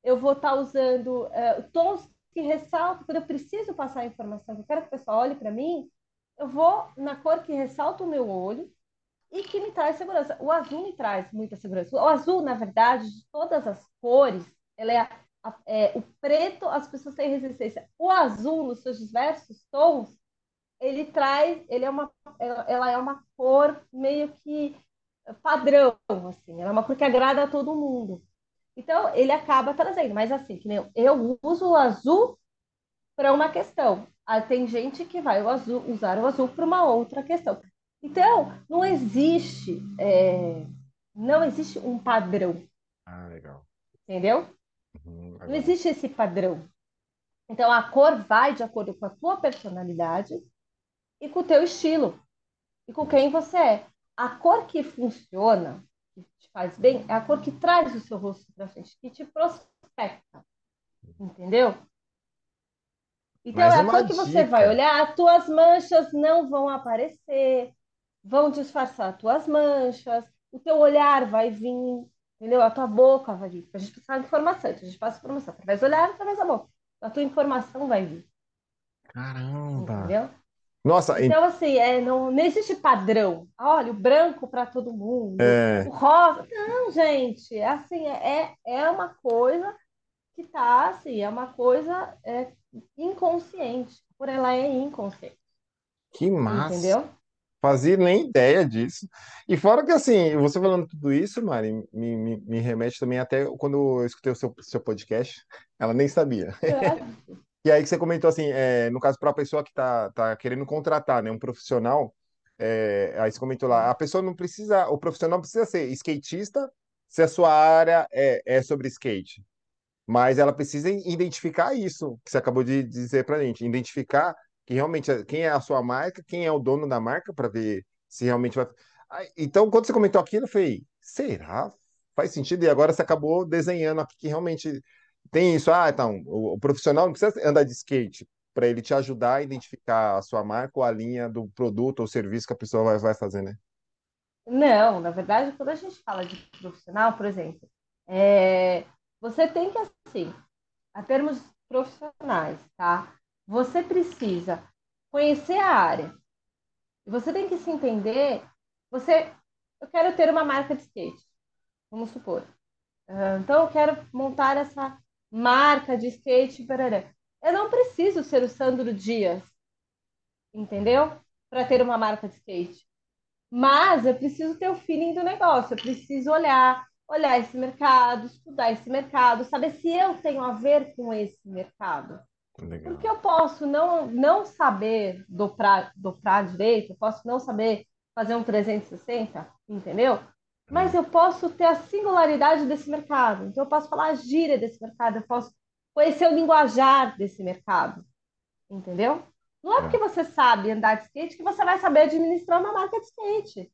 eu vou estar tá usando uh, tons que ressaltam, quando eu preciso passar a informação, que eu quero que o pessoal olhe para mim, eu vou na cor que ressalta o meu olho e que me traz segurança. O azul me traz muita segurança. O azul, na verdade, de todas as cores, ela é, é o preto, as pessoas têm resistência. O azul, nos seus diversos tons, ele traz, ele é uma, ela é uma cor meio que padrão, assim, ela é uma cor que agrada a todo mundo. Então, ele acaba trazendo, mas assim, que nem eu, uso o azul para uma questão. Ah, tem gente que vai o azul, usar o azul para uma outra questão. Então, não existe, é, não existe um padrão. Ah, legal. Entendeu? Uhum, não existe esse padrão. Então, a cor vai de acordo com a tua personalidade e com o teu estilo e com quem você é. A cor que funciona faz bem é a cor que traz o seu rosto para frente, que te prospecta. Entendeu? Então Mas é a cor que você vai olhar, as tuas manchas não vão aparecer, vão disfarçar as tuas manchas, o teu olhar vai vir, entendeu? A tua boca vai vir. A gente precisa de informação, então a gente passa informação através do olhar, através da boca. A tua informação vai vir. Caramba! Entendeu? Nossa, então, assim, é, não, não existe padrão. Olha, o branco para todo mundo, é... o rosa. Não, gente, é assim, é, é uma coisa que tá assim, é uma coisa é, inconsciente. Por ela é inconsciente. Que massa! Entendeu? Fazia nem ideia disso. E fora que, assim, você falando tudo isso, Mari, me, me, me remete também até quando eu escutei o seu, seu podcast. Ela nem sabia. É. [laughs] E aí que você comentou assim, é, no caso para a pessoa que está tá querendo contratar, né, um profissional, é, aí você comentou lá, a pessoa não precisa, o profissional precisa ser skatista se a sua área é, é sobre skate, mas ela precisa identificar isso que você acabou de dizer para a gente, identificar que realmente é, quem é a sua marca, quem é o dono da marca para ver se realmente vai. Então, quando você comentou aquilo, eu falei, será? Faz sentido? E agora você acabou desenhando aqui que realmente tem isso, ah, então, o, o profissional não precisa andar de skate para ele te ajudar a identificar a sua marca ou a linha do produto ou serviço que a pessoa vai, vai fazer, né? Não, na verdade, quando a gente fala de profissional, por exemplo, é, você tem que, assim, a termos profissionais, tá? Você precisa conhecer a área. Você tem que se entender. Você, eu quero ter uma marca de skate, vamos supor. Então, eu quero montar essa marca de skate, barará. Eu não preciso ser o Sandro Dias, entendeu? Para ter uma marca de skate. Mas eu preciso ter o feeling do negócio, eu preciso olhar, olhar esse mercado, estudar esse mercado, saber se eu tenho a ver com esse mercado. Legal. Porque eu posso não, não saber dobrar, dobrar direito, eu posso não saber fazer um 360, entendeu? mas eu posso ter a singularidade desse mercado. Então, eu posso falar a gíria desse mercado, eu posso conhecer o linguajar desse mercado. Entendeu? Não é, é porque você sabe andar de skate que você vai saber administrar uma marca de skate.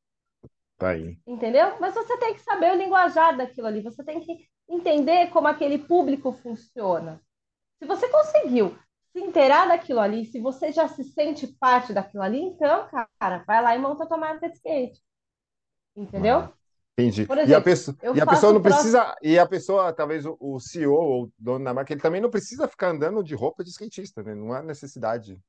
Tá aí. Entendeu? Mas você tem que saber o linguajar daquilo ali, você tem que entender como aquele público funciona. Se você conseguiu se inteirar daquilo ali, se você já se sente parte daquilo ali, então, cara, vai lá e monta a tua marca de skate. Entendeu? Ah. Entendi. Exemplo, e a pessoa, e a pessoa não precisa. E a pessoa, talvez o, o CEO ou o dono da marca, ele também não precisa ficar andando de roupa de skatista, né? Não há necessidade.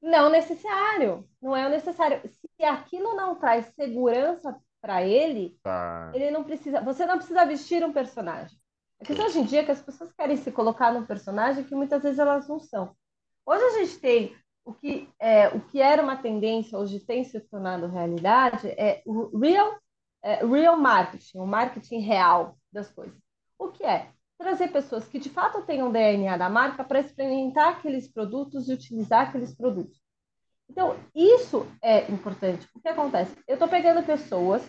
Não necessário. Não é o necessário. Se aquilo não traz segurança para ele, tá. ele não precisa. Você não precisa vestir um personagem. É que hoje em dia que as pessoas querem se colocar num personagem que muitas vezes elas não são. Hoje a gente tem o que, é, o que era uma tendência, hoje tem se tornado realidade, é o real é, real marketing, o marketing real das coisas. O que é? Trazer pessoas que de fato tenham DNA da marca para experimentar aqueles produtos e utilizar aqueles produtos. Então, isso é importante. O que acontece? Eu estou pegando pessoas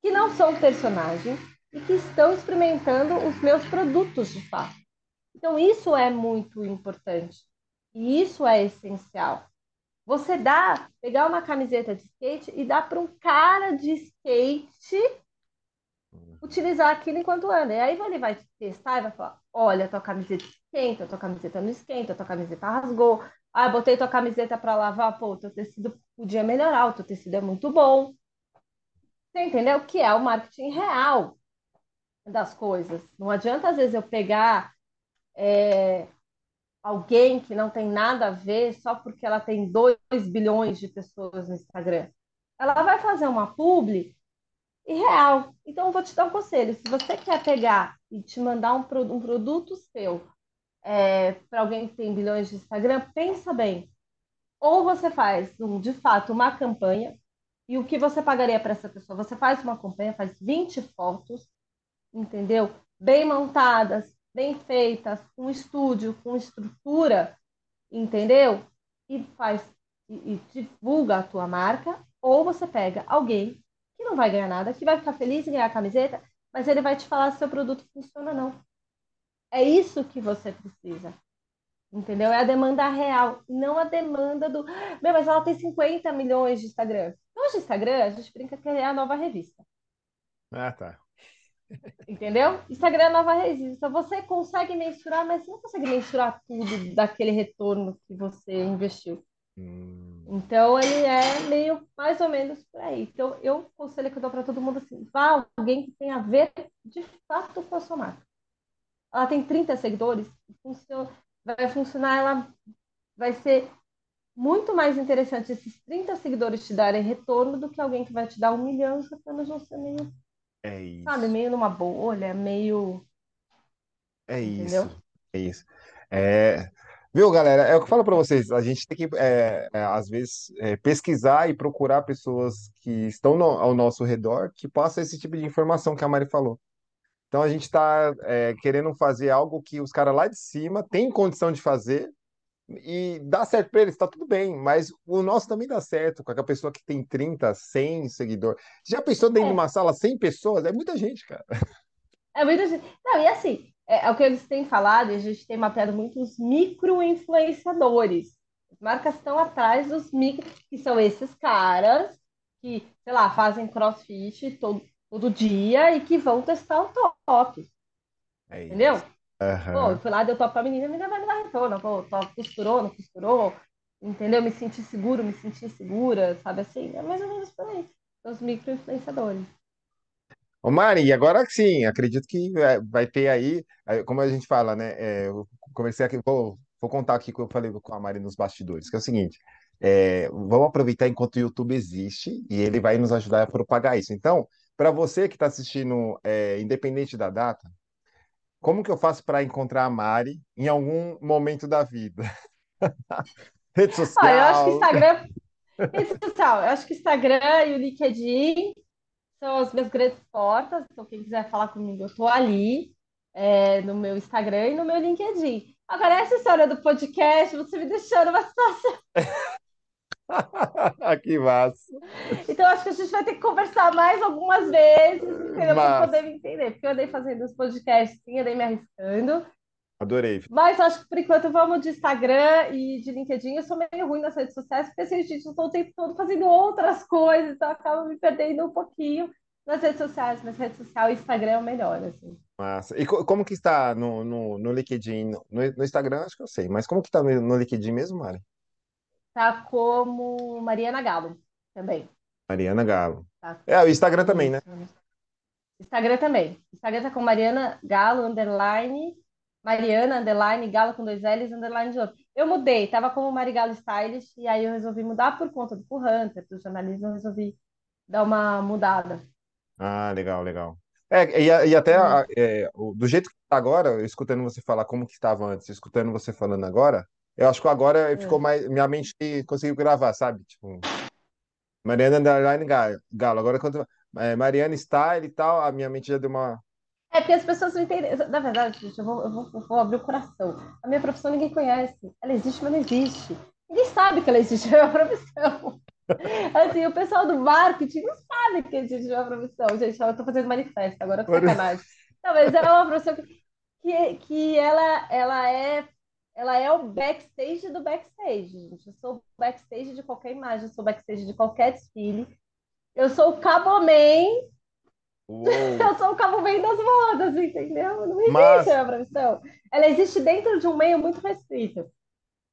que não são personagens e que estão experimentando os meus produtos de fato. Então, isso é muito importante. E isso é essencial. Você dá, pegar uma camiseta de skate e dar para um cara de skate utilizar aquilo enquanto anda. E aí ele vai testar e vai falar: olha, tua camiseta esquenta, tua camiseta não esquenta, tua camiseta rasgou. Ah, botei tua camiseta para lavar, pô, teu tecido podia melhorar, o teu tecido é muito bom. Você entendeu? Que é o marketing real das coisas. Não adianta, às vezes, eu pegar é, alguém que não tem nada a ver só porque ela tem 2 bilhões de pessoas no Instagram. Ela vai fazer uma publi irreal. Então, eu vou te dar um conselho. Se você quer pegar e te mandar um, um produto seu é, para alguém que tem bilhões de Instagram, pensa bem. Ou você faz, um, de fato, uma campanha, e o que você pagaria para essa pessoa? Você faz uma campanha, faz 20 fotos, entendeu? Bem montadas, bem feitas, com estúdio, com estrutura, entendeu? E faz e, e divulga a tua marca, ou você pega alguém que não vai ganhar nada, que vai ficar feliz em ganhar a camiseta, mas ele vai te falar se seu produto funciona ou não. É isso que você precisa. Entendeu? É a demanda real, não a demanda do. Meu, mas ela tem 50 milhões de Instagram. Hoje, Instagram, a gente brinca que é a nova revista. Ah, tá. Entendeu? Instagram é nova resistência. Você consegue mensurar, mas você não consegue mensurar tudo daquele retorno que você investiu. Hum. Então, ele é meio mais ou menos por aí. Então, eu conselho que eu dou para todo mundo assim: vá alguém que tenha a ver de fato com a sua marca. Ela tem 30 seguidores, funciona, vai funcionar, ela vai ser muito mais interessante esses 30 seguidores te darem retorno do que alguém que vai te dar um milhão e apenas você meio é isso. Sabe, meio numa bolha, meio. É Entendeu? isso. É isso. É... Viu, galera? É o que eu falo para vocês. A gente tem que, é, é, às vezes, é, pesquisar e procurar pessoas que estão no, ao nosso redor que passam esse tipo de informação que a Mari falou. Então, a gente está é, querendo fazer algo que os caras lá de cima têm condição de fazer, e dá certo para eles, tá tudo bem, mas o nosso também dá certo com aquela pessoa que tem 30, 100 seguidores. Já pensou dentro é. de uma sala 100 pessoas? É muita gente, cara. É muita gente. Não, e assim, é, é o que eles têm falado, e a gente tem mapeado muitos micro-influenciadores. As marcas estão atrás dos micro, que são esses caras que, sei lá, fazem crossfit todo, todo dia e que vão testar o top. É entendeu? Uhum. Pô, eu fui lá, deu top pra menina, a menina vai me dar retorno. Pô, top, costurou, não costurou. Entendeu? Me senti seguro, me senti segura, sabe assim? É mais ou menos por aí. Os micro-influenciadores. Ô Mari, agora sim, acredito que é, vai ter aí, como a gente fala, né? É, eu comecei aqui, vou, vou contar aqui o que eu falei com a Mari nos bastidores, que é o seguinte: é, vamos aproveitar enquanto o YouTube existe e ele vai nos ajudar a propagar isso. Então, para você que está assistindo, é, independente da data, como que eu faço para encontrar a Mari em algum momento da vida? [laughs] Rede social. Ah, eu acho que Instagram. Rede social. Eu acho que Instagram e o LinkedIn são as minhas grandes portas. Então, quem quiser falar comigo, eu estou ali, é, no meu Instagram e no meu LinkedIn. Agora, essa história do podcast, você me deixou numa situação. [laughs] [laughs] que massa. Então, acho que a gente vai ter que conversar mais algumas vezes, para poder me entender. Porque eu andei fazendo os podcasts, sim, andei me arriscando. Adorei. Mas acho que por enquanto vamos de Instagram e de LinkedIn. Eu sou meio ruim nas redes sociais, porque assim, gente, eu estou o tempo todo fazendo outras coisas, então acaba me perdendo um pouquinho nas redes sociais. Mas rede social e Instagram é o melhor, assim. Massa. E como que está no, no, no LinkedIn? No, no, Instagram, acho que eu sei, mas como que está no, no LinkedIn mesmo, Mari? Tá como Mariana Galo também. Mariana Galo. Tá. É, o Instagram também, né? Instagram também. Instagram tá com Mariana Galo, underline, Mariana, underline, Galo com dois L's, underline de outro. Eu mudei, tava como Marigalo Stylish, e aí eu resolvi mudar por conta do Hunter, do jornalismo, eu resolvi dar uma mudada. Ah, legal, legal. É, e, e até é, do jeito que tá agora, escutando você falar como que estava antes, escutando você falando agora, eu acho que agora é. ficou mais. Minha mente conseguiu gravar, sabe? Tipo. Mariana Underline Galo. Agora, quando é, Mariana Style e tal, a minha mente já deu uma. É porque as pessoas não entendem. Na verdade, gente, eu vou, eu vou, vou abrir o coração. A minha profissão ninguém conhece. Ela existe, mas não existe. Ninguém sabe que ela existe, [laughs] é uma profissão. [laughs] Assim, o pessoal do marketing não sabe que existe uma profissão. Gente, eu tô fazendo manifesto, agora é sacanagem. Não, mas é uma profissão que, que, que ela, ela é ela é o backstage do backstage, gente. Eu sou backstage de qualquer imagem, eu sou backstage de qualquer desfile. Eu sou o caboman. [laughs] eu sou o caboman das modas, entendeu? Não existe Mas... a profissão. Ela existe dentro de um meio muito restrito.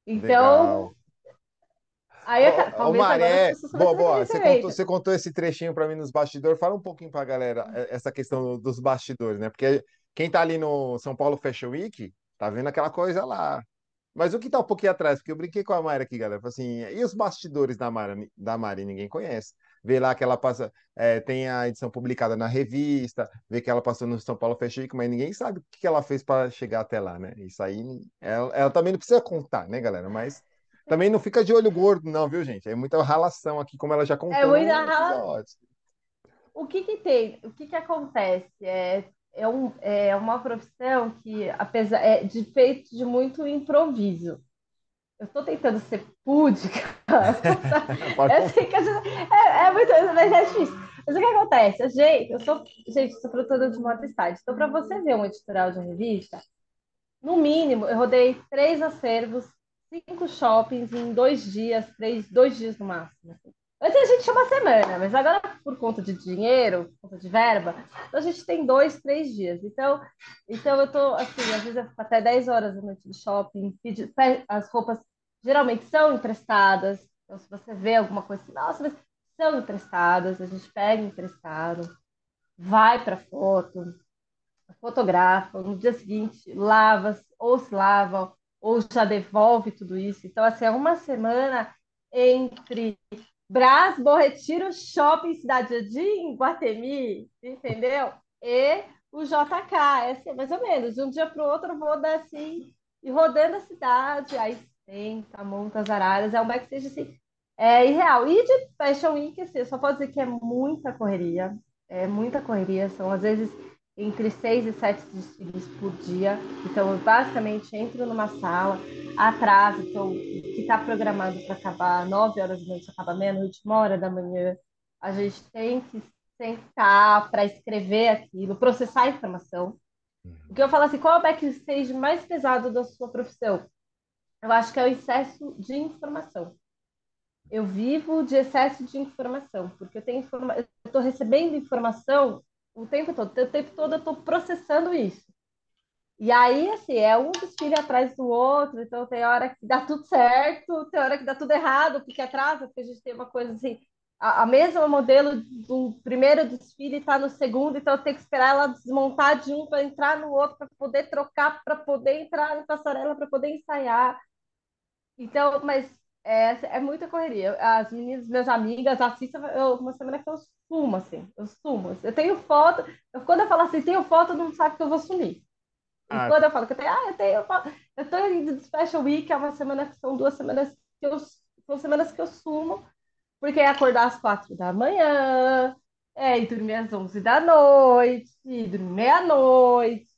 Então, Legal. Aí, ô, ô Maré, boa, boa. Você contou, você contou esse trechinho para mim nos bastidores. Fala um pouquinho para a galera é, essa questão dos bastidores, né? Porque quem tá ali no São Paulo Fashion Week tá vendo aquela coisa lá. Mas o que tá um pouquinho atrás? Porque eu brinquei com a Mari aqui, galera. Assim, e os bastidores da Mari, da Mari ninguém conhece. Vê lá que ela passa, é, tem a edição publicada na revista, vê que ela passou no São Paulo Fashion Week, mas ninguém sabe o que ela fez para chegar até lá, né? Isso aí, ela, ela também não precisa contar, né, galera? Mas também não fica de olho gordo, não, viu, gente? É muita ralação aqui, como ela já contou. É muita ralação. O que que tem? O que que acontece? É, é, um, é uma profissão que, apesar é de feito de muito improviso. Eu estou tentando ser púdica. [laughs] que gente, é, é, muito, mas é difícil. Mas o que acontece? Gente, eu sou, gente, sou produtora de moda style. Então, para você ver um editorial de revista, no mínimo, eu rodei três acervos cinco shoppings em dois dias, três, dois dias no máximo. Antes a gente tinha uma semana, mas agora, por conta de dinheiro, por conta de verba, então a gente tem dois, três dias. Então, então eu tô, assim, às vezes eu fico até 10 horas da noite no shopping, as roupas geralmente são emprestadas. Então, se você vê alguma coisa assim, nossa, mas são emprestadas, a gente pega emprestado, vai para foto, fotografa, no dia seguinte lava, ou se lava, ou já devolve tudo isso. Então, assim, é uma semana entre Brás, Bom Retiro, Shopping Cidade Jardim, Guatemi, entendeu? E o JK, é assim, mais ou menos. De um dia para o outro eu vou dar assim, e rodando a cidade, aí senta, monta as araras, é um backstage assim, é irreal. E de Fashion Week, assim, eu só posso dizer que é muita correria, é muita correria, são às vezes entre seis e sete desfiles por dia. Então, eu basicamente entro numa sala, atraso, então, que está programado para acabar nove horas da noite, acaba meia-noite, uma hora da manhã. A gente tem que sentar para escrever aquilo, processar a informação. Uhum. Porque eu falo assim, qual é o backstage mais pesado da sua profissão? Eu acho que é o excesso de informação. Eu vivo de excesso de informação, porque eu tenho informa... eu estou recebendo informação o tempo todo. O tempo todo eu estou processando isso. E aí, assim, é um desfile atrás do outro, então tem hora que dá tudo certo, tem hora que dá tudo errado, porque atrasa, porque a gente tem uma coisa assim, a, a mesma modelo do primeiro desfile está no segundo, então eu tenho que esperar ela desmontar de um para entrar no outro, para poder trocar, para poder entrar na passarela, para poder ensaiar. Então, mas é, é muita correria. As meninas, minhas amigas, assistem eu, uma semana que eu sumo, assim. Eu sumo. Eu tenho foto. Eu, quando eu falo assim, tenho foto, não sabe que eu vou sumir. E ah, quando eu falo que eu tenho, ah, eu tenho foto. Eu tô indo de Special Week, é uma semana que são duas semanas que eu. São semanas que eu sumo, porque é acordar às quatro da manhã, é, e dormir às onze da noite, e dormir meia-noite.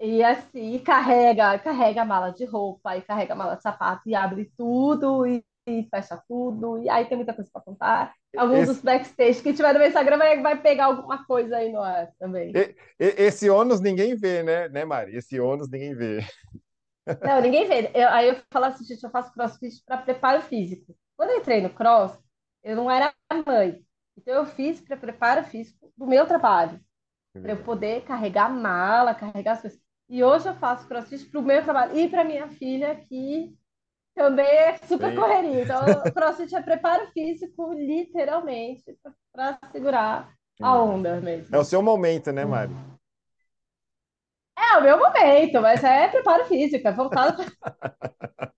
E assim, e carrega, carrega a mala de roupa, e carrega a mala de sapato, e abre tudo, e, e fecha tudo, e aí tem muita coisa para contar. Alguns esse... dos backstage que tiver no meu Instagram vai, vai pegar alguma coisa aí no ar também. E, esse ônus ninguém vê, né, né, Mari? Esse ônus ninguém vê. Não, ninguém vê. Eu, aí eu falo assim, gente, eu faço crossfit para preparo físico. Quando eu entrei no cross, eu não era mãe. Então eu fiz para preparo físico do meu trabalho. Para eu poder carregar mala, carregar as coisas. E hoje eu faço crossfit para o meu trabalho e para minha filha, que também é super Sim. correria. Então, [laughs] crossfit é preparo físico, literalmente, para segurar a onda mesmo. É o seu momento, né, Mari? É o meu momento, mas é preparo físico, é voltado para.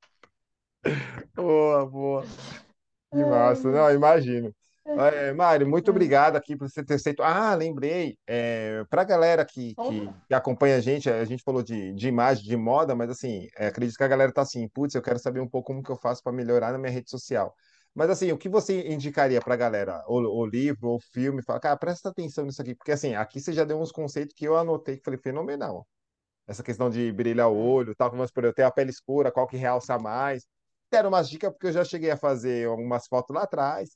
[laughs] boa, boa. Que massa. Não, imagino. É, Mário, muito obrigado aqui por você ter feito. Ah, lembrei, é, para a galera que, que, que, acompanha a gente, a gente falou de, de imagem, de moda, mas assim, é, acredito que a galera tá assim, putz, eu quero saber um pouco como que eu faço para melhorar na minha rede social. Mas assim, o que você indicaria para a galera? O, o livro, o filme? Fala, cara, presta atenção nisso aqui, porque assim, aqui você já deu uns conceitos que eu anotei que falei, fenomenal. Essa questão de brilhar o olho, tal, como por eu ter a pele escura, qual que realça mais. Deram umas dicas, porque eu já cheguei a fazer algumas fotos lá atrás.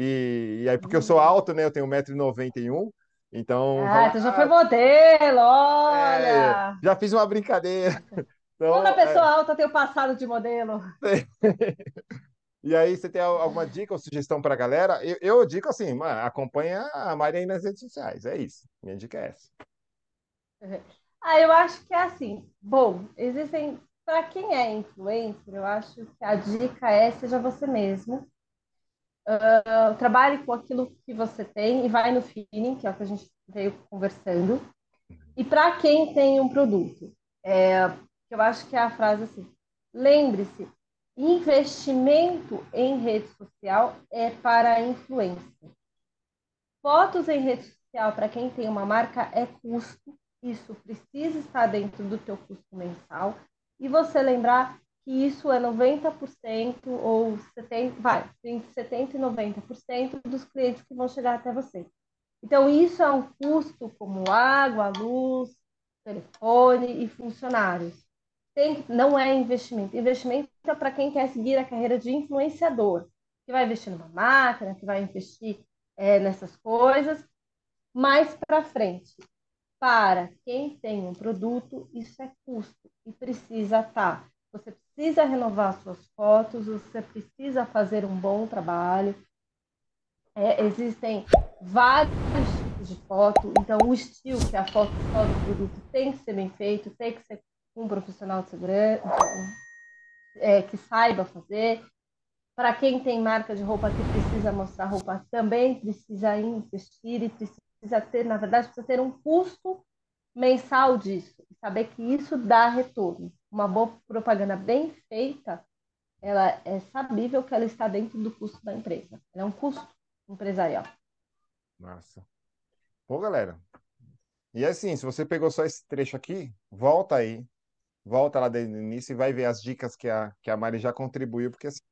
E, e aí, porque eu sou alto, né? Eu tenho 1,91m, então. Ah, você já foi modelo, olha! É, já fiz uma brincadeira. [laughs] Então, Toda pessoa é... alta tem o passado de modelo. [laughs] E aí, você tem alguma dica ou sugestão para a galera? Eu, eu digo assim, mano, acompanha a Maria aí nas redes sociais, é isso. Minha dica é essa. Ah, eu acho que é assim. Bom, existem. Para quem é influencer, eu acho que a dica é seja você mesmo. Uh, trabalhe com aquilo que você tem e vai no feeling, que é o que a gente veio conversando. E para quem tem um produto, é, eu acho que é a frase assim: lembre-se, investimento em rede social é para influência. Fotos em rede social para quem tem uma marca é custo isso precisa estar dentro do teu custo mensal e você lembrar que isso é 90% ou 70, vai, entre 70 e 90% dos clientes que vão chegar até você. Então, isso é um custo como água, luz, telefone e funcionários. Tem, não é investimento. Investimento é para quem quer seguir a carreira de influenciador, que vai investir numa máquina, que vai investir é, nessas coisas mais para frente para quem tem um produto, isso é custo e precisa estar. Você precisa renovar suas fotos, você precisa fazer um bom trabalho. É, existem vários tipos de foto, então o estilo que a foto do produto tem que ser bem feito, tem que ser um profissional de segurança é, que saiba fazer. Para quem tem marca de roupa que precisa mostrar roupa, também precisa investir e precisa ter, na verdade, precisa ter um custo mensal disso, saber que isso dá retorno. Uma boa propaganda bem feita, ela é sabível que ela está dentro do custo da empresa. Ela é um custo empresarial. Massa. Pô, galera. E assim, se você pegou só esse trecho aqui, volta aí. Volta lá desde o início e vai ver as dicas que a, que a Mari já contribuiu, porque assim,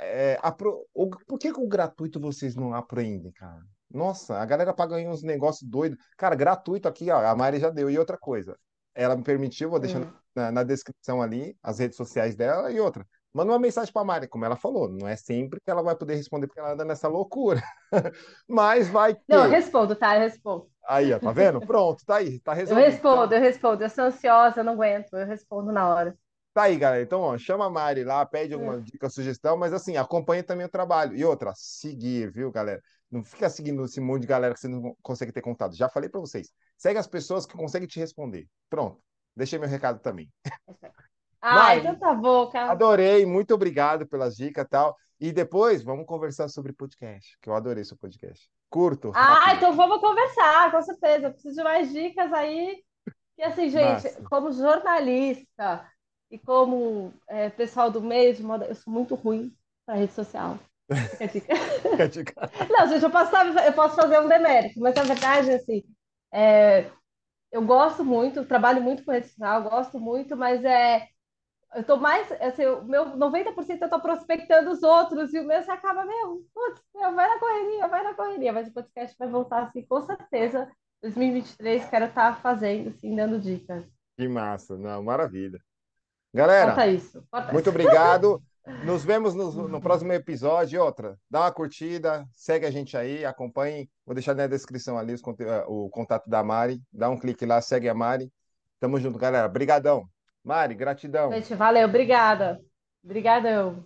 é, a, o, por que com o gratuito vocês não aprendem, cara? Nossa, a galera paga aí uns negócios doidos. Cara, gratuito aqui, ó, a Mari já deu. E outra coisa, ela me permitiu, vou deixar hum. na, na, descrição ali as redes sociais dela e outra. Manda uma mensagem para a Mari, como ela falou, não é sempre que ela vai poder responder porque ela anda nessa loucura. [laughs] Mas vai que... Não, eu respondo, tá? Eu respondo. Aí, ó, tá vendo? [laughs] Pronto, tá aí, tá resolvido. Eu respondo, tá? eu respondo. Eu sou ansiosa, eu não aguento, eu respondo na hora. Tá aí, galera. Então, ó, chama a Mari lá, pede alguma hum. dica, sugestão, mas assim, acompanhe também o trabalho. E outra, seguir, viu, galera? Não fica seguindo esse monte de galera que você não consegue ter contato. Já falei para vocês. Segue as pessoas que conseguem te responder. Pronto. Deixei meu recado também. [laughs] Ah, então tá bom, cara. Adorei, muito obrigado pelas dicas e tal. E depois vamos conversar sobre podcast, que eu adorei seu podcast. Curto. Ah, rápido. então vamos conversar, com certeza. Eu preciso de mais dicas aí. E assim, gente, como jornalista e como é, pessoal do meio de moda, eu sou muito ruim para rede social. Fica a dica. Fica a dica. Não, gente, eu posso, eu posso fazer um demérito, mas na verdade, assim, é, eu gosto muito, trabalho muito com rede social, gosto muito, mas é, eu tô mais, assim, o meu 90% eu tô prospectando os outros e o meu você acaba, meu, putz, meu, vai na correria, vai na correria, mas o podcast vai voltar assim, com certeza, 2023, quero estar tá fazendo, assim, dando dicas. Que massa, não, maravilha. Galera, isso, muito obrigado. [laughs] Nos vemos no, no, próximo episódio. Outra, dá uma curtida, segue a gente aí, acompanhe. Vou deixar na descrição ali eh, o contato da Mari. Dá um clique lá, segue a Mari. Tamo junto, galera. Obrigadão. Mari, gratidão. Gente, valeu, obrigada. Obrigadão.